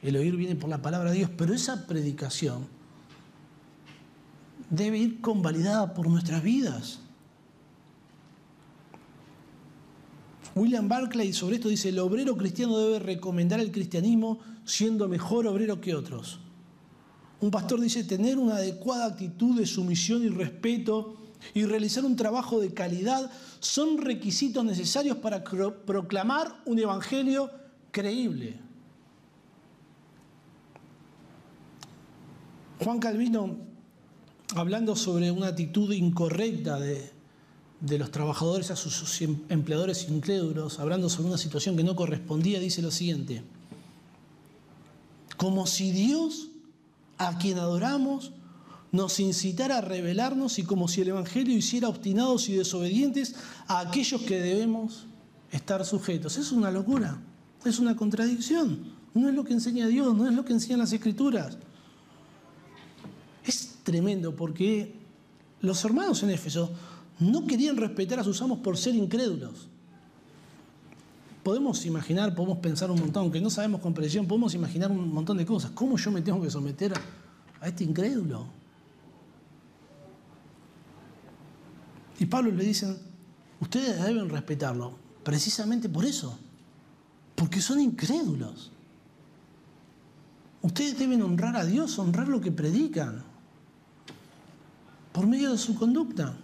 el oír viene por la palabra de Dios, pero esa predicación debe ir convalidada por nuestras vidas. William Barclay sobre esto dice, el obrero cristiano debe recomendar el cristianismo siendo mejor obrero que otros. Un pastor dice, tener una adecuada actitud de sumisión y respeto y realizar un trabajo de calidad son requisitos necesarios para proclamar un evangelio creíble. Juan Calvino, hablando sobre una actitud incorrecta de, los trabajadores a sus empleadores incrédulos, hablando sobre una situación que no correspondía, dice lo siguiente, como si Dios, a quien adoramos, nos incitara a rebelarnos y como si el Evangelio hiciera obstinados y desobedientes a aquellos que debemos estar sujetos. Es una locura, es una contradicción. No es lo que enseña Dios, no es lo que enseñan las Escrituras. Es tremendo porque los hermanos en Éfeso no querían respetar a sus amos por ser incrédulos. Podemos imaginar, podemos pensar un montón, aunque no sabemos con precisión, podemos imaginar un montón de cosas. ¿Cómo yo me tengo que someter a este incrédulo? Y Pablo le dicen, ustedes deben respetarlo, precisamente por eso, porque son incrédulos. Ustedes deben honrar a Dios, honrar lo que predican, por medio de su conducta.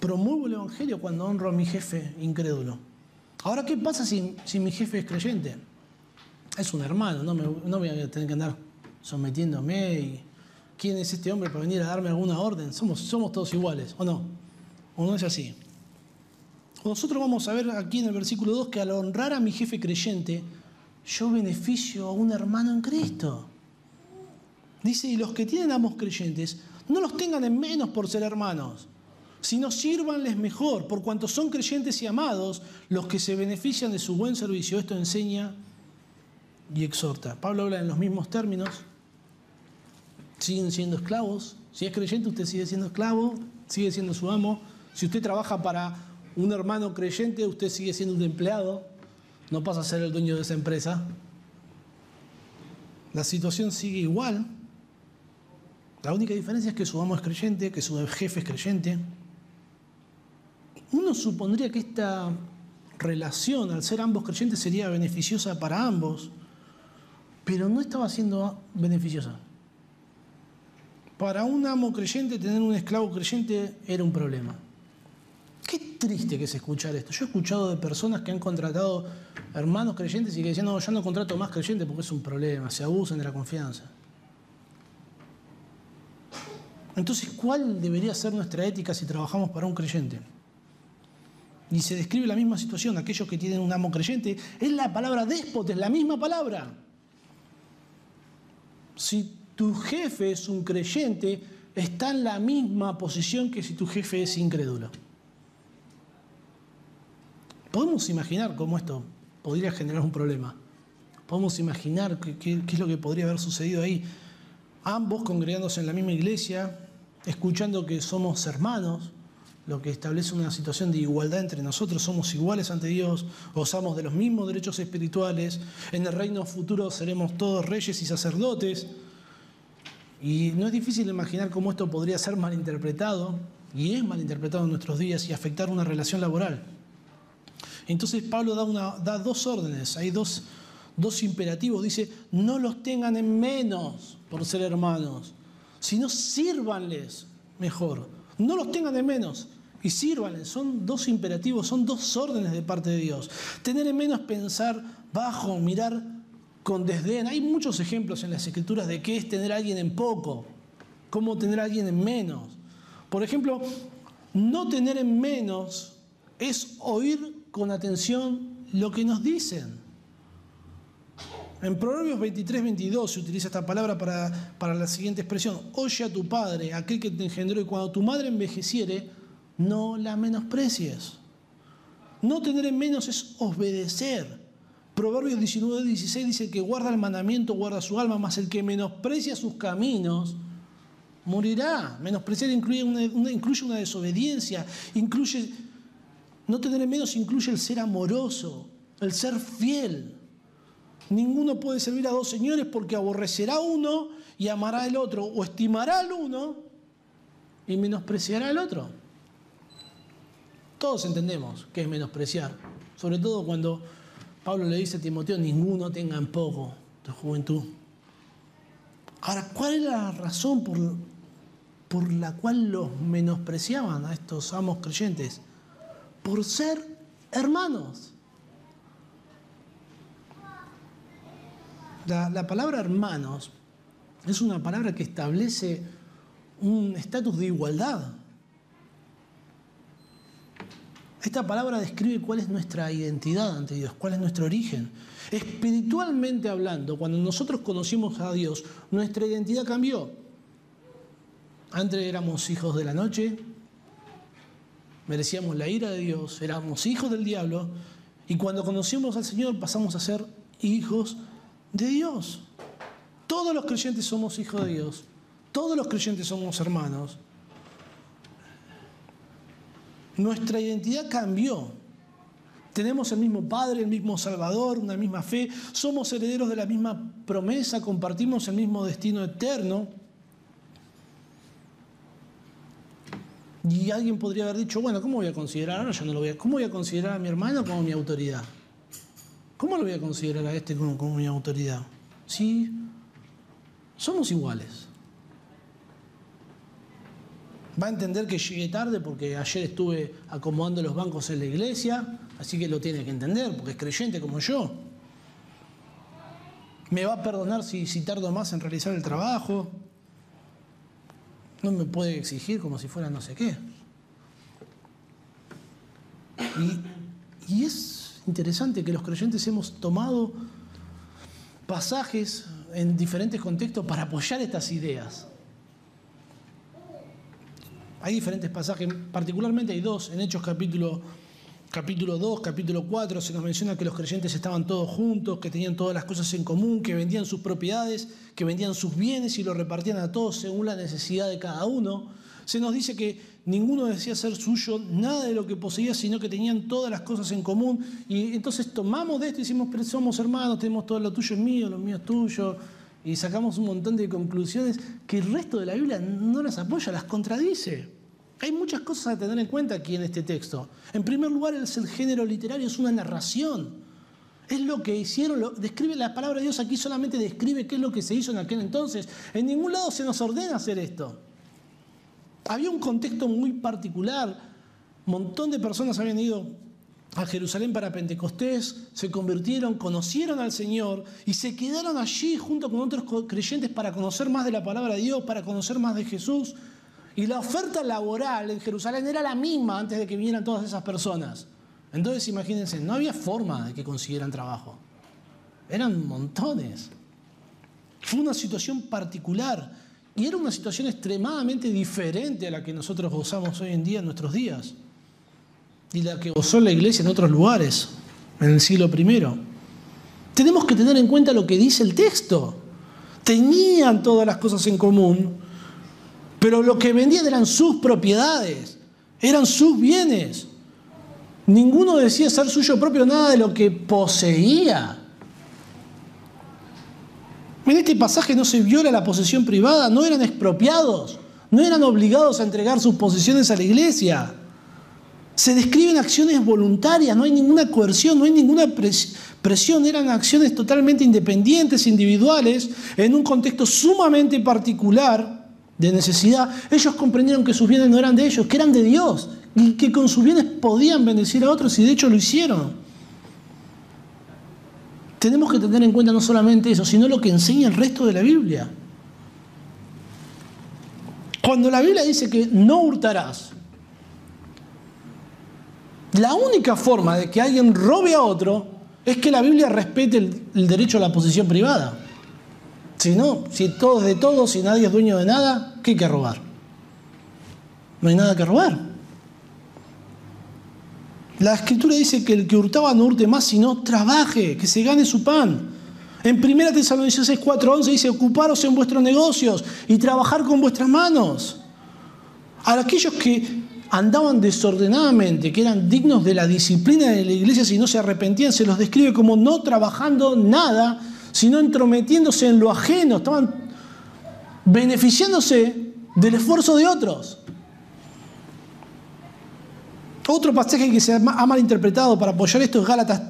Promuevo el Evangelio cuando honro a mi jefe incrédulo. Ahora, ¿qué pasa si, mi jefe es creyente? Es un hermano, no, me, no voy a tener que andar sometiéndome y quién es este hombre para venir a darme alguna orden. Somos, somos todos iguales, ¿o no? ¿O no es así? Nosotros vamos a ver aquí en el versículo 2 que al honrar a mi jefe creyente, yo beneficio a un hermano en Cristo. Dice, y los que tienen amos creyentes, no los tengan en menos por ser hermanos, sino sírvanles mejor, por cuanto son creyentes y amados los que se benefician de su buen servicio. Esto enseña y exhorta. Pablo habla en los mismos términos siguen siendo esclavos. Si es creyente, usted sigue siendo esclavo, sigue siendo su amo. Si usted trabaja para un hermano creyente, usted sigue siendo un empleado, no pasa a ser el dueño de esa empresa. La situación sigue igual. La única diferencia es que su amo es creyente, que su jefe es creyente. Uno supondría que esta relación, al ser ambos creyentes, sería beneficiosa para ambos, pero no estaba siendo beneficiosa. Para un amo creyente tener un esclavo creyente era un problema. Qué triste que es escuchar esto. Yo he escuchado de personas que han contratado hermanos creyentes y que decían, no, yo no contrato más creyentes porque es un problema, se abusan de la confianza. Entonces, ¿cuál debería ser nuestra ética si trabajamos para un creyente? Y se describe la misma situación, aquellos que tienen un amo creyente, es la palabra déspota, es la misma palabra. Si tu jefe es un creyente, está en la misma posición que si tu jefe es incrédulo. Podemos imaginar cómo esto podría generar un problema. Podemos imaginar qué, es lo que podría haber sucedido ahí. Ambos congregándose en la misma iglesia, escuchando que somos hermanos, lo que establece una situación de igualdad entre nosotros, somos iguales ante Dios, gozamos de los mismos derechos espirituales, en el reino futuro seremos todos reyes y sacerdotes. Y no es difícil imaginar cómo esto podría ser malinterpretado, y es malinterpretado en nuestros días, y afectar una relación laboral. Entonces Pablo da, una, da dos órdenes, hay dos, dos imperativos. Dice, no los tengan en menos por ser hermanos, sino sírvanles mejor. No los tengan en menos y sírvanles. Son dos imperativos, son dos órdenes de parte de Dios. Tener en menos pensar bajo, mirar con desdén. Hay muchos ejemplos en las escrituras de qué es tener a alguien en poco, cómo tener a alguien en menos. Por ejemplo, no tener en menos es oír con atención lo que nos dicen. En Proverbios 23, 22 se utiliza esta palabra para, para la siguiente expresión. Oye a tu padre, aquel que te engendró, y cuando tu madre envejeciere, no la menosprecies. No tener en menos es obedecer. Proverbios 19, 16 dice que guarda el mandamiento, guarda su alma, mas el que menosprecia sus caminos, morirá. Menospreciar incluye una, incluye una desobediencia, incluye, no tener en menos incluye el ser amoroso, el ser fiel. Ninguno puede servir a dos señores porque aborrecerá uno y amará al otro, o estimará al uno y menospreciará al otro. Todos entendemos que es menospreciar, sobre todo cuando Pablo le dice a Timoteo, ninguno tenga en poco tu juventud. Ahora, ¿cuál era la razón por, por la cual los menospreciaban a estos amos creyentes? Por ser hermanos. La, palabra hermanos es una palabra que establece un estatus de igualdad. Esta palabra describe cuál es nuestra identidad ante Dios, cuál es nuestro origen. Espiritualmente hablando, cuando nosotros conocimos a Dios, nuestra identidad cambió. Antes éramos hijos de la noche, merecíamos la ira de Dios, éramos hijos del diablo, y cuando conocimos al Señor pasamos a ser hijos de Dios. Todos los creyentes somos hijos de Dios. Todos los creyentes somos hermanos. Nuestra identidad cambió. Tenemos el mismo Padre, el mismo Salvador, una misma fe. Somos herederos de la misma promesa, compartimos el mismo destino eterno. Y alguien podría haber dicho, bueno, ¿cómo voy a considerar? Ahora ya no lo voy a. ¿Cómo voy a considerar a mi hermano como mi autoridad? ¿Cómo lo voy a considerar a este como, mi autoridad? Sí, somos iguales. Va a entender que llegué tarde porque ayer estuve acomodando los bancos en la iglesia, así que lo tiene que entender porque es creyente como yo. Me va a perdonar si, si tardo más en realizar el trabajo. No me puede exigir como si fuera no sé qué. Y, y es interesante que los creyentes hemos tomado pasajes en diferentes contextos para apoyar estas ideas. Hay diferentes pasajes, particularmente hay dos, en Hechos capítulo, capítulo 2, capítulo 4, se nos menciona que los creyentes estaban todos juntos, que tenían todas las cosas en común, que vendían sus propiedades, que vendían sus bienes y los repartían a todos según la necesidad de cada uno. Se nos dice que ninguno decía ser suyo nada de lo que poseía, sino que tenían todas las cosas en común. Y entonces tomamos de esto y decimos, somos hermanos, tenemos todo lo tuyo es mío, lo mío es tuyo. Y sacamos un montón de conclusiones que el resto de la Biblia no las apoya, las contradice. Hay muchas cosas a tener en cuenta aquí en este texto. En primer lugar, el género literario, es una narración. Es lo que hicieron, describe la palabra de Dios aquí solamente describe qué es lo que se hizo en aquel entonces. En ningún lado se nos ordena hacer esto. Había un contexto muy particular. Un montón de personas habían ido a Jerusalén para Pentecostés, se convirtieron, conocieron al Señor y se quedaron allí junto con otros creyentes para conocer más de la palabra de Dios, para conocer más de Jesús. Y la oferta laboral en Jerusalén era la misma antes de que vinieran todas esas personas. Entonces imagínense, no había forma de que consiguieran trabajo. Eran montones. Fue una situación particular. Y era una situación extremadamente diferente a la que nosotros gozamos hoy en día en nuestros días. Y la que gozó la iglesia en otros lugares, en el siglo I. Tenemos que tener en cuenta lo que dice el texto. Tenían todas las cosas en común, pero lo que vendían eran sus propiedades, eran sus bienes. Ninguno decía ser suyo propio nada de lo que poseía. En este pasaje no se viola la posesión privada, no eran expropiados, no eran obligados a entregar sus posesiones a la iglesia. Se describen acciones voluntarias, no hay ninguna coerción, no hay ninguna presión, eran acciones totalmente independientes, individuales, en un contexto sumamente particular de necesidad. Ellos comprendieron que sus bienes no eran de ellos, que eran de Dios, y que con sus bienes podían bendecir a otros y de hecho lo hicieron. Tenemos que tener en cuenta no solamente eso, sino lo que enseña el resto de la Biblia. Cuando la Biblia dice que no hurtarás, la única forma de que alguien robe a otro es que la Biblia respete el, derecho a la posición privada. Si no, si todo es de todo, si nadie es dueño de nada, ¿qué hay que robar? No hay nada que robar. La escritura dice que el que hurtaba no hurte más, sino trabaje, que se gane su pan. En 1 Tesalonicenses 4:11 dice, ocuparos en vuestros negocios y trabajar con vuestras manos. A aquellos que andaban desordenadamente, que eran dignos de la disciplina de la iglesia si no se arrepentían, se los describe como no trabajando nada, sino entrometiéndose en lo ajeno, estaban beneficiándose del esfuerzo de otros. Otro pasaje que se ha malinterpretado para apoyar esto es Gálatas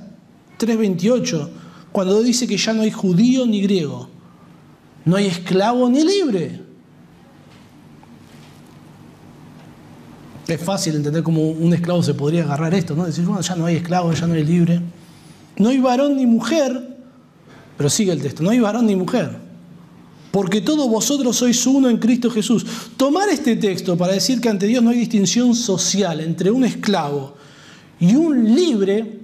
3:28, cuando dice que ya no hay judío ni griego, no hay esclavo ni libre. Es fácil entender cómo un esclavo se podría agarrar esto, ¿no? Decir, bueno, ya no hay esclavo, ya no hay libre. No hay varón ni mujer, pero sigue el texto, no hay varón ni mujer porque todos vosotros sois uno en Cristo Jesús. Tomar este texto para decir que ante Dios no hay distinción social entre un esclavo y un libre,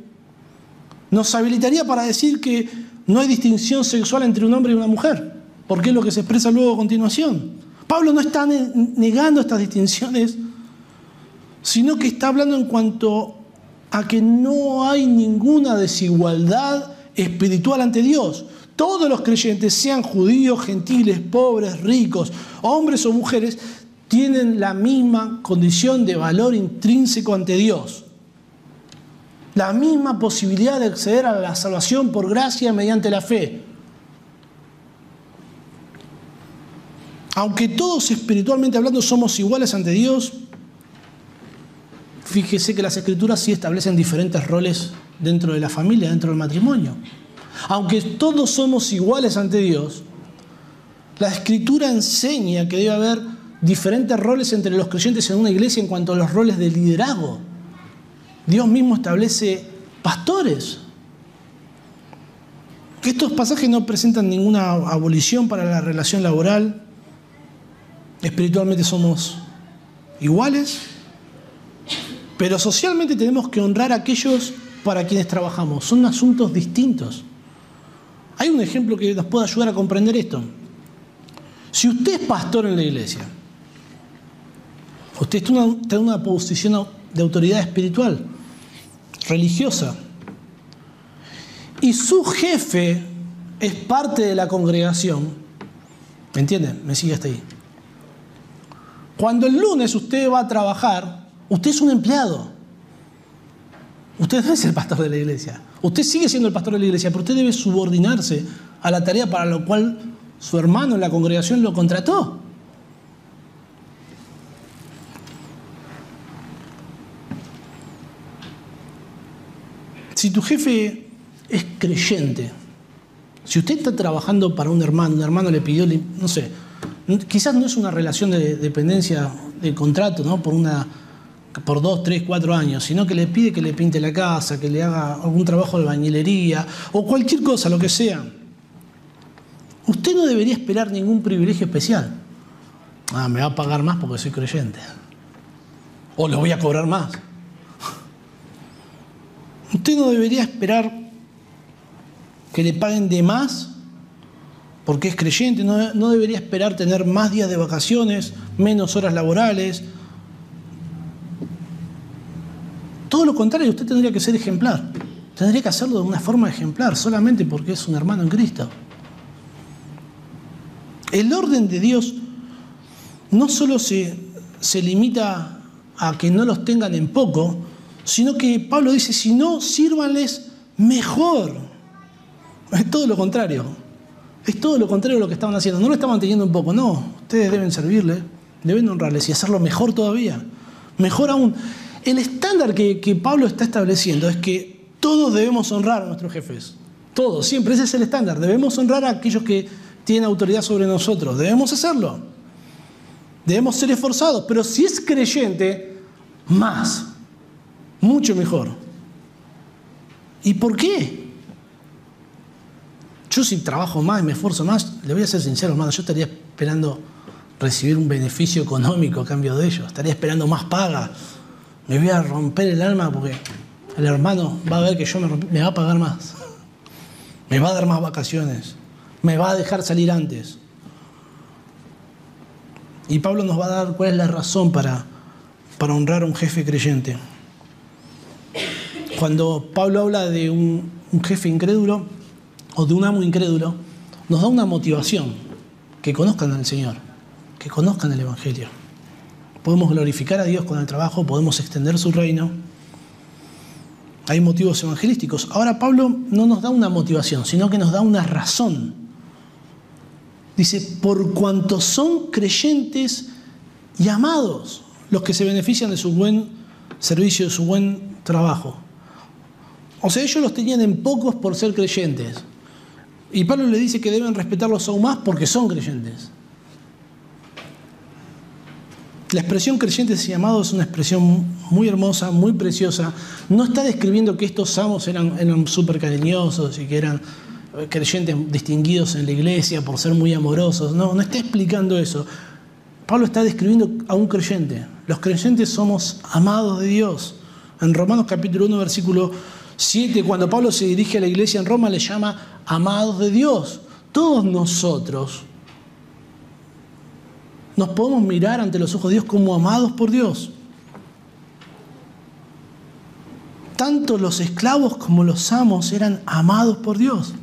nos habilitaría para decir que no hay distinción sexual entre un hombre y una mujer, porque es lo que se expresa luego a continuación. Pablo no está negando estas distinciones, sino que está hablando en cuanto a que no hay ninguna desigualdad espiritual ante Dios. Todos los creyentes, sean judíos, gentiles, pobres, ricos, hombres o mujeres, tienen la misma condición de valor intrínseco ante Dios. La misma posibilidad de acceder a la salvación por gracia mediante la fe. Aunque todos espiritualmente hablando somos iguales ante Dios, fíjese que las escrituras sí establecen diferentes roles dentro de la familia, dentro del matrimonio. Aunque todos somos iguales ante Dios, la escritura enseña que debe haber diferentes roles entre los creyentes en una iglesia en cuanto a los roles de liderazgo. Dios mismo establece pastores. Estos pasajes no presentan ninguna abolición para la relación laboral. Espiritualmente somos iguales, pero socialmente tenemos que honrar a aquellos para quienes trabajamos. Son asuntos distintos. Hay un ejemplo que nos puede ayudar a comprender esto. Si usted es pastor en la iglesia, usted está en una posición de autoridad espiritual, religiosa, y su jefe es parte de la congregación, ¿me entiende? Me sigue hasta ahí. Cuando el lunes usted va a trabajar, usted es un empleado. Usted no es el pastor de la iglesia. Usted sigue siendo el pastor de la iglesia, pero usted debe subordinarse a la tarea para la cual su hermano en la congregación lo contrató. Si tu jefe es creyente, si usted está trabajando para un hermano, un hermano le pidió, no sé, quizás no es una relación de dependencia de contrato, ¿no? Por una por dos, tres, cuatro años, sino que le pide que le pinte la casa, que le haga algún trabajo de bañilería o cualquier cosa, lo que sea. Usted no debería esperar ningún privilegio especial. Ah, me va a pagar más porque soy creyente. O le voy a cobrar más. Usted no debería esperar que le paguen de más porque es creyente. No, no debería esperar tener más días de vacaciones, menos horas laborales, Todo lo contrario, usted tendría que ser ejemplar. Tendría que hacerlo de una forma ejemplar, solamente porque es un hermano en Cristo. El orden de Dios no solo se, se limita a que no los tengan en poco, sino que Pablo dice, si no, sírvanles mejor. Es todo lo contrario. Es todo lo contrario a lo que estaban haciendo. No lo estaban teniendo en poco, no. Ustedes deben servirle, deben honrarles y hacerlo mejor todavía. Mejor aún. El estándar que, Pablo está estableciendo es que todos debemos honrar a nuestros jefes. Todos, siempre ese es el estándar. Debemos honrar a aquellos que tienen autoridad sobre nosotros. Debemos hacerlo. Debemos ser esforzados. Pero si es creyente, más. Mucho mejor. ¿Y por qué? Yo si trabajo más y me esfuerzo más, le voy a ser sincero, hermano, yo estaría esperando recibir un beneficio económico a cambio de ello. Estaría esperando más paga. Me voy a romper el alma porque el hermano va a ver que yo me, me va a pagar más. Me va a dar más vacaciones. Me va a dejar salir antes. Y Pablo nos va a dar cuál es la razón para, para honrar a un jefe creyente. Cuando Pablo habla de un, un jefe incrédulo o de un amo incrédulo, nos da una motivación, que conozcan al Señor, que conozcan el Evangelio. Podemos glorificar a Dios con el trabajo, podemos extender su reino. Hay motivos evangelísticos. Ahora Pablo no nos da una motivación, sino que nos da una razón. Dice, por cuanto son creyentes y amados los que se benefician de su buen servicio, de su buen trabajo. O sea, ellos los tenían en pocos por ser creyentes. Y Pablo le dice que deben respetarlos aún más porque son creyentes. La expresión creyentes y amados es una expresión muy hermosa, muy preciosa. No está describiendo que estos amos eran, eran súper cariñosos y que eran creyentes distinguidos en la iglesia por ser muy amorosos. No, no está explicando eso. Pablo está describiendo a un creyente. Los creyentes somos amados de Dios. En Romanos capítulo 1, versículo 7, cuando Pablo se dirige a la iglesia en Roma, le llama amados de Dios. Todos nosotros nos podemos mirar ante los ojos de Dios como amados por Dios. Tanto los esclavos como los amos eran amados por Dios.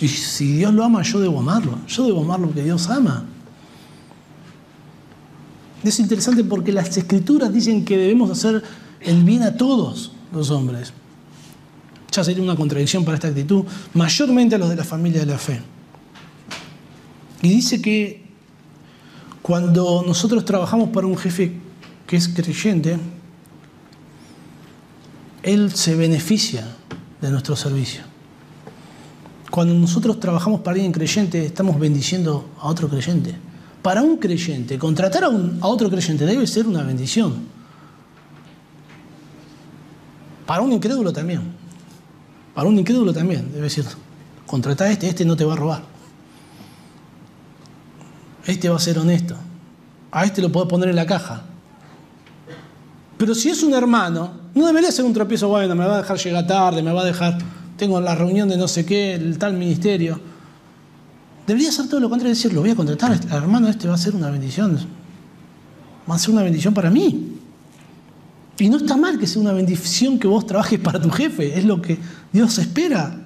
Y si Dios lo ama, yo debo amarlo. Yo debo amar lo que Dios ama. Es interesante porque las escrituras dicen que debemos hacer el bien a todos los hombres. Ya sería una contradicción para esta actitud, mayormente a los de la familia de la fe. Y dice que cuando nosotros trabajamos para un jefe que es creyente, él se beneficia de nuestro servicio. Cuando nosotros trabajamos para alguien creyente, estamos bendiciendo a otro creyente. Para un creyente, contratar a, otro creyente debe ser una bendición. Para un incrédulo también. Para un incrédulo también, debe decir, contratar a este, este no te va a robar. Este va a ser honesto. A este lo puedo poner en la caja. Pero si es un hermano, no debería ser un tropiezo, bueno, me va a dejar llegar tarde, me va a dejar, tengo la reunión de no sé qué, el tal ministerio. Debería ser todo lo contrario, decir, lo voy a contratar, al hermano este va a ser una bendición. Va a ser una bendición para mí. Y no está mal que sea una bendición que vos trabajes para tu jefe, es lo que Dios espera.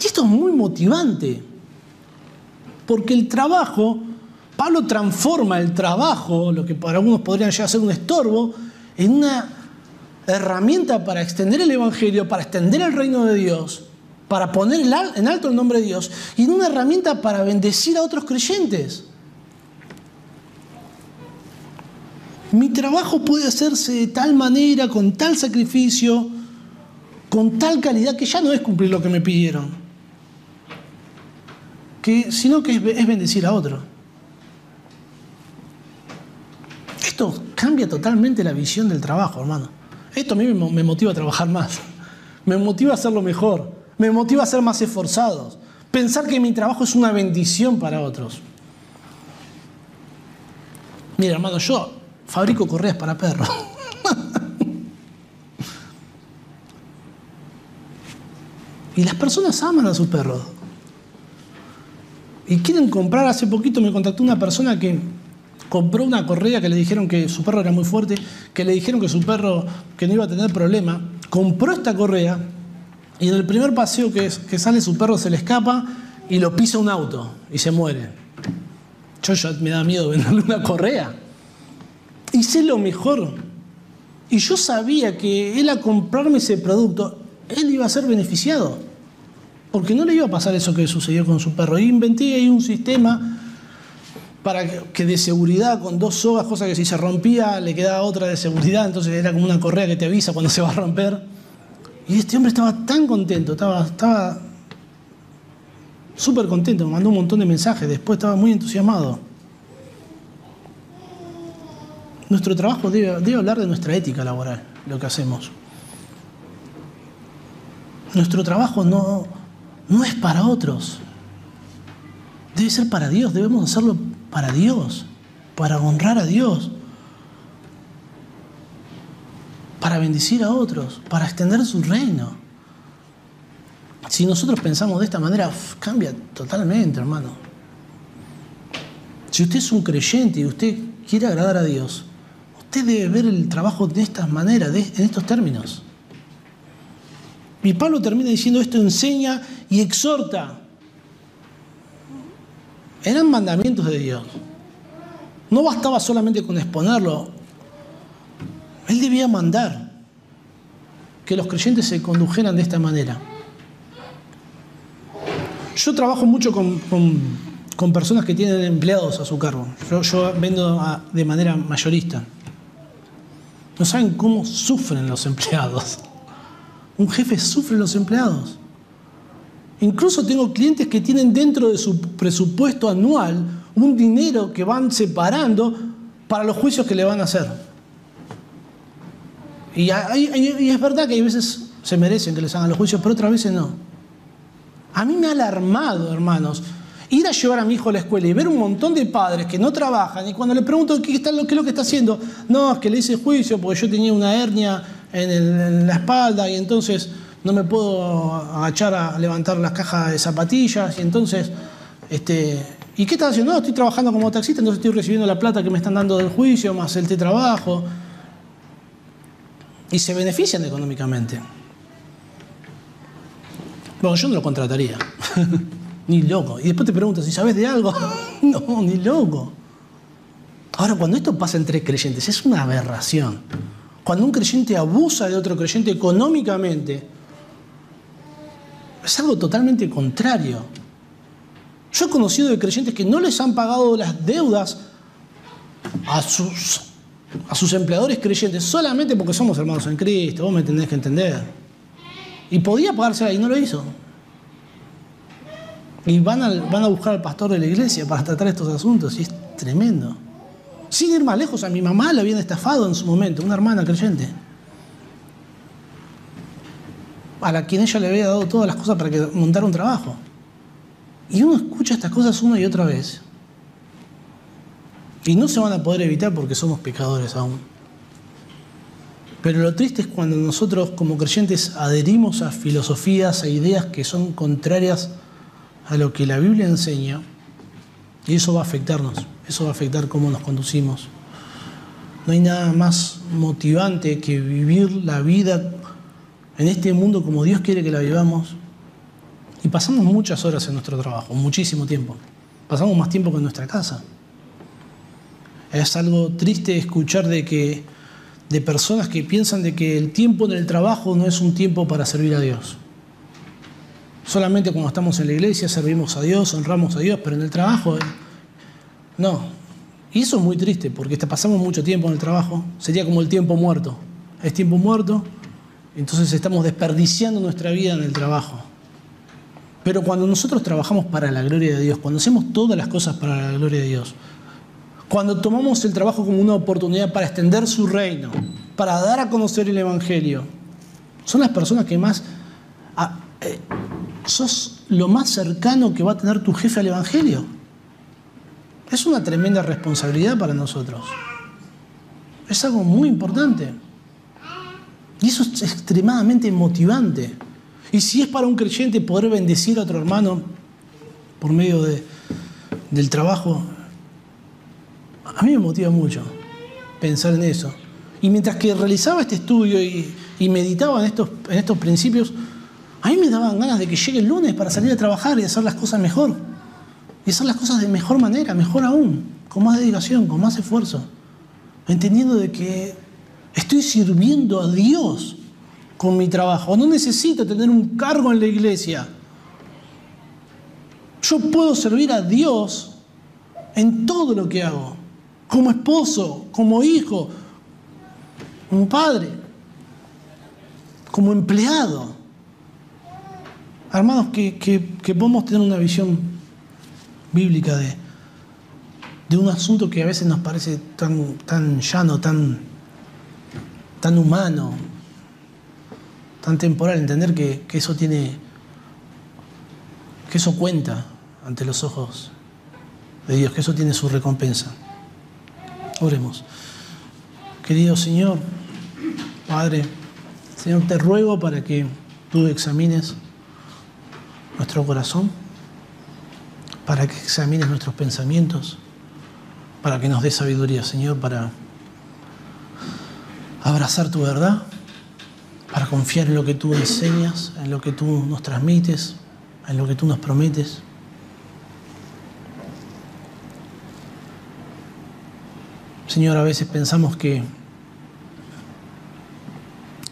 Y esto es muy motivante, porque el trabajo, Pablo transforma el trabajo, lo que para algunos podrían llegar a ser un estorbo, en una herramienta para extender el Evangelio, para extender el reino de Dios, para poner en alto el nombre de Dios, y en una herramienta para bendecir a otros creyentes. Mi trabajo puede hacerse de tal manera, con tal sacrificio, con tal calidad que ya no es cumplir lo que me pidieron, que, sino que es, bendecir a otro. Esto cambia totalmente la visión del trabajo, hermano. Esto a mí me motiva a trabajar más, me motiva a hacerlo mejor, me motiva a ser más esforzados, pensar que mi trabajo es una bendición para otros. Mira, hermano, yo fabrico correas para perros. y las personas aman a sus perros. Y quieren comprar, hace poquito me contactó una persona que compró una correa que le dijeron que su perro era muy fuerte, que le dijeron que su perro que no iba a tener problema. Compró esta correa y en el primer paseo que, que sale su perro se le escapa y lo pisa un auto y se muere. Yo ya me da miedo venderle una correa. Hice lo mejor. Y yo sabía que él a comprarme ese producto, él iba a ser beneficiado. Porque no le iba a pasar eso que sucedió con su perro. Y inventé ahí un sistema para que de seguridad con dos sogas, cosa que si se rompía le quedaba otra de seguridad, entonces era como una correa que te avisa cuando se va a romper. Y este hombre estaba tan contento, estaba, estaba súper contento, me mandó un montón de mensajes, después estaba muy entusiasmado. Nuestro trabajo debe, debe hablar de nuestra ética laboral, lo que hacemos. Nuestro trabajo no, no es para otros, debe ser para Dios, debemos hacerlo para Dios, para honrar a Dios, para bendecir a otros, para extender su reino. Si nosotros pensamos de esta manera, cambia totalmente, hermano. Si usted es un creyente y usted quiere agradar a Dios, usted debe ver el trabajo de esta manera, en estos términos. Y Pablo termina diciendo esto, enseña y exhorta. Eran mandamientos de Dios. No bastaba solamente con exponerlo. Él debía mandar que los creyentes se condujeran de esta manera. Yo trabajo mucho con, personas que tienen empleados a su cargo. Yo, vendo de manera mayorista. No saben cómo sufren los empleados. Un jefe sufre los empleados. Incluso tengo clientes que tienen dentro de su presupuesto anual un dinero que van separando para los juicios que le van a hacer. Y, es verdad que hay veces se merecen que les hagan los juicios, pero otras veces no. A mí me ha alarmado, hermanos, ir a llevar a mi hijo a la escuela y ver un montón de padres que no trabajan y cuando le pregunto qué, qué es lo que está haciendo, no, es que le hice juicio porque yo tenía una hernia en, la espalda y entonces no me puedo agachar a levantar las cajas de zapatillas y entonces, este, ¿y qué estás haciendo? No, estoy trabajando como taxista, entonces estoy recibiendo la plata que me están dando del juicio más el trabajo y se benefician económicamente. Bueno, yo no lo contrataría. ni loco. Y después te pregunto, si sabes de algo. no, ni loco. Ahora, cuando esto pasa entre creyentes, es una aberración. Cuando un creyente abusa de otro creyente económicamente, es algo totalmente contrario. Yo he conocido de creyentes que no les han pagado las deudas a sus, empleadores creyentes solamente porque somos hermanos en Cristo. Vos me tenés que entender. Y podía pagársela y no lo hizo. Y van a buscar al pastor de la iglesia para tratar estos asuntos y es tremendo. Sin ir más lejos, a mi mamá la habían estafado en su momento, una hermana creyente. A la quien ella le había dado todas las cosas para que montara un trabajo. Y uno escucha estas cosas una y otra vez. Y no se van a poder evitar porque somos pecadores aún. Pero lo triste es cuando nosotros como creyentes adherimos a filosofías, a ideas que son contrarias a lo que la Biblia enseña, y eso va a afectarnos, eso va a afectar cómo nos conducimos. No hay nada más motivante que vivir la vida en este mundo como Dios quiere que la vivamos. Y pasamos muchas horas en nuestro trabajo, muchísimo tiempo. Pasamos más tiempo que en nuestra casa. Es algo triste escuchar de que de personas que piensan de que el tiempo en el trabajo no es un tiempo para servir a Dios. Solamente cuando estamos en la iglesia servimos a Dios, honramos a Dios, pero en el trabajo eh, no. Y eso es muy triste porque pasamos mucho tiempo en el trabajo, sería como el tiempo muerto. Es tiempo muerto, entonces estamos desperdiciando nuestra vida en el trabajo. Pero cuando nosotros trabajamos para la gloria de Dios, cuando hacemos todas las cosas para la gloria de Dios, cuando tomamos el trabajo como una oportunidad para extender su reino, para dar a conocer el Evangelio, son las personas que más... Sos lo más cercano que va a tener tu jefe al Evangelio. Es una tremenda responsabilidad para nosotros. Es algo muy importante. Y eso es extremadamente motivante. Y si es para un creyente poder bendecir a otro hermano por medio de, del trabajo, A mí me motiva mucho pensar en eso. Y mientras que realizaba este estudio y, meditaba en estos principios, a mí me daban ganas de que llegue el lunes para salir a trabajar y hacer las cosas mejor. Y hacer las cosas de mejor manera, mejor aún, con más dedicación, con más esfuerzo. Entendiendo de que estoy sirviendo a Dios con mi trabajo. No necesito tener un cargo en la iglesia. Yo puedo servir a Dios en todo lo que hago. Como esposo, como hijo, como padre, como empleado. Hermanos, que, que, podemos tener una visión bíblica de, un asunto que a veces nos parece tan, llano, tan, humano, tan temporal, entender que, eso tiene, que eso cuenta ante los ojos de Dios, que eso tiene su recompensa. Oremos. Querido Señor, Padre, Señor, te ruego para que tú examines nuestro corazón, para que examines nuestros pensamientos, para que nos dé sabiduría, Señor, para abrazar tu verdad para confiar en lo que tú enseñas, en lo que tú nos transmites, en lo que tú nos prometes. Señor, a veces pensamos que,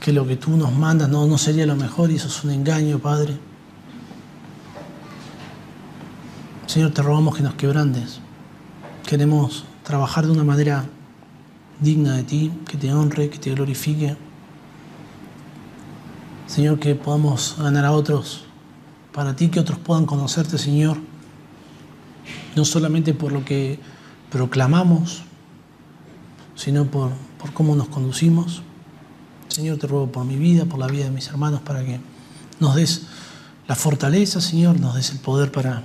que lo que tú nos mandas no, no sería lo mejor y eso es un engaño, Padre. Señor, te rogamos que nos quebrantes. Queremos trabajar de una manera digna de ti, que te honre, que te glorifique. Señor, que podamos ganar a otros para ti, que otros puedan conocerte, Señor, no solamente por lo que proclamamos, sino por, por cómo nos conducimos. Señor, te ruego por mi vida, por la vida de mis hermanos, para que nos des la fortaleza, Señor, nos des el poder para,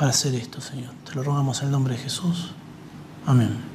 para hacer esto, Señor. Te lo rogamos en el nombre de Jesús. Amén.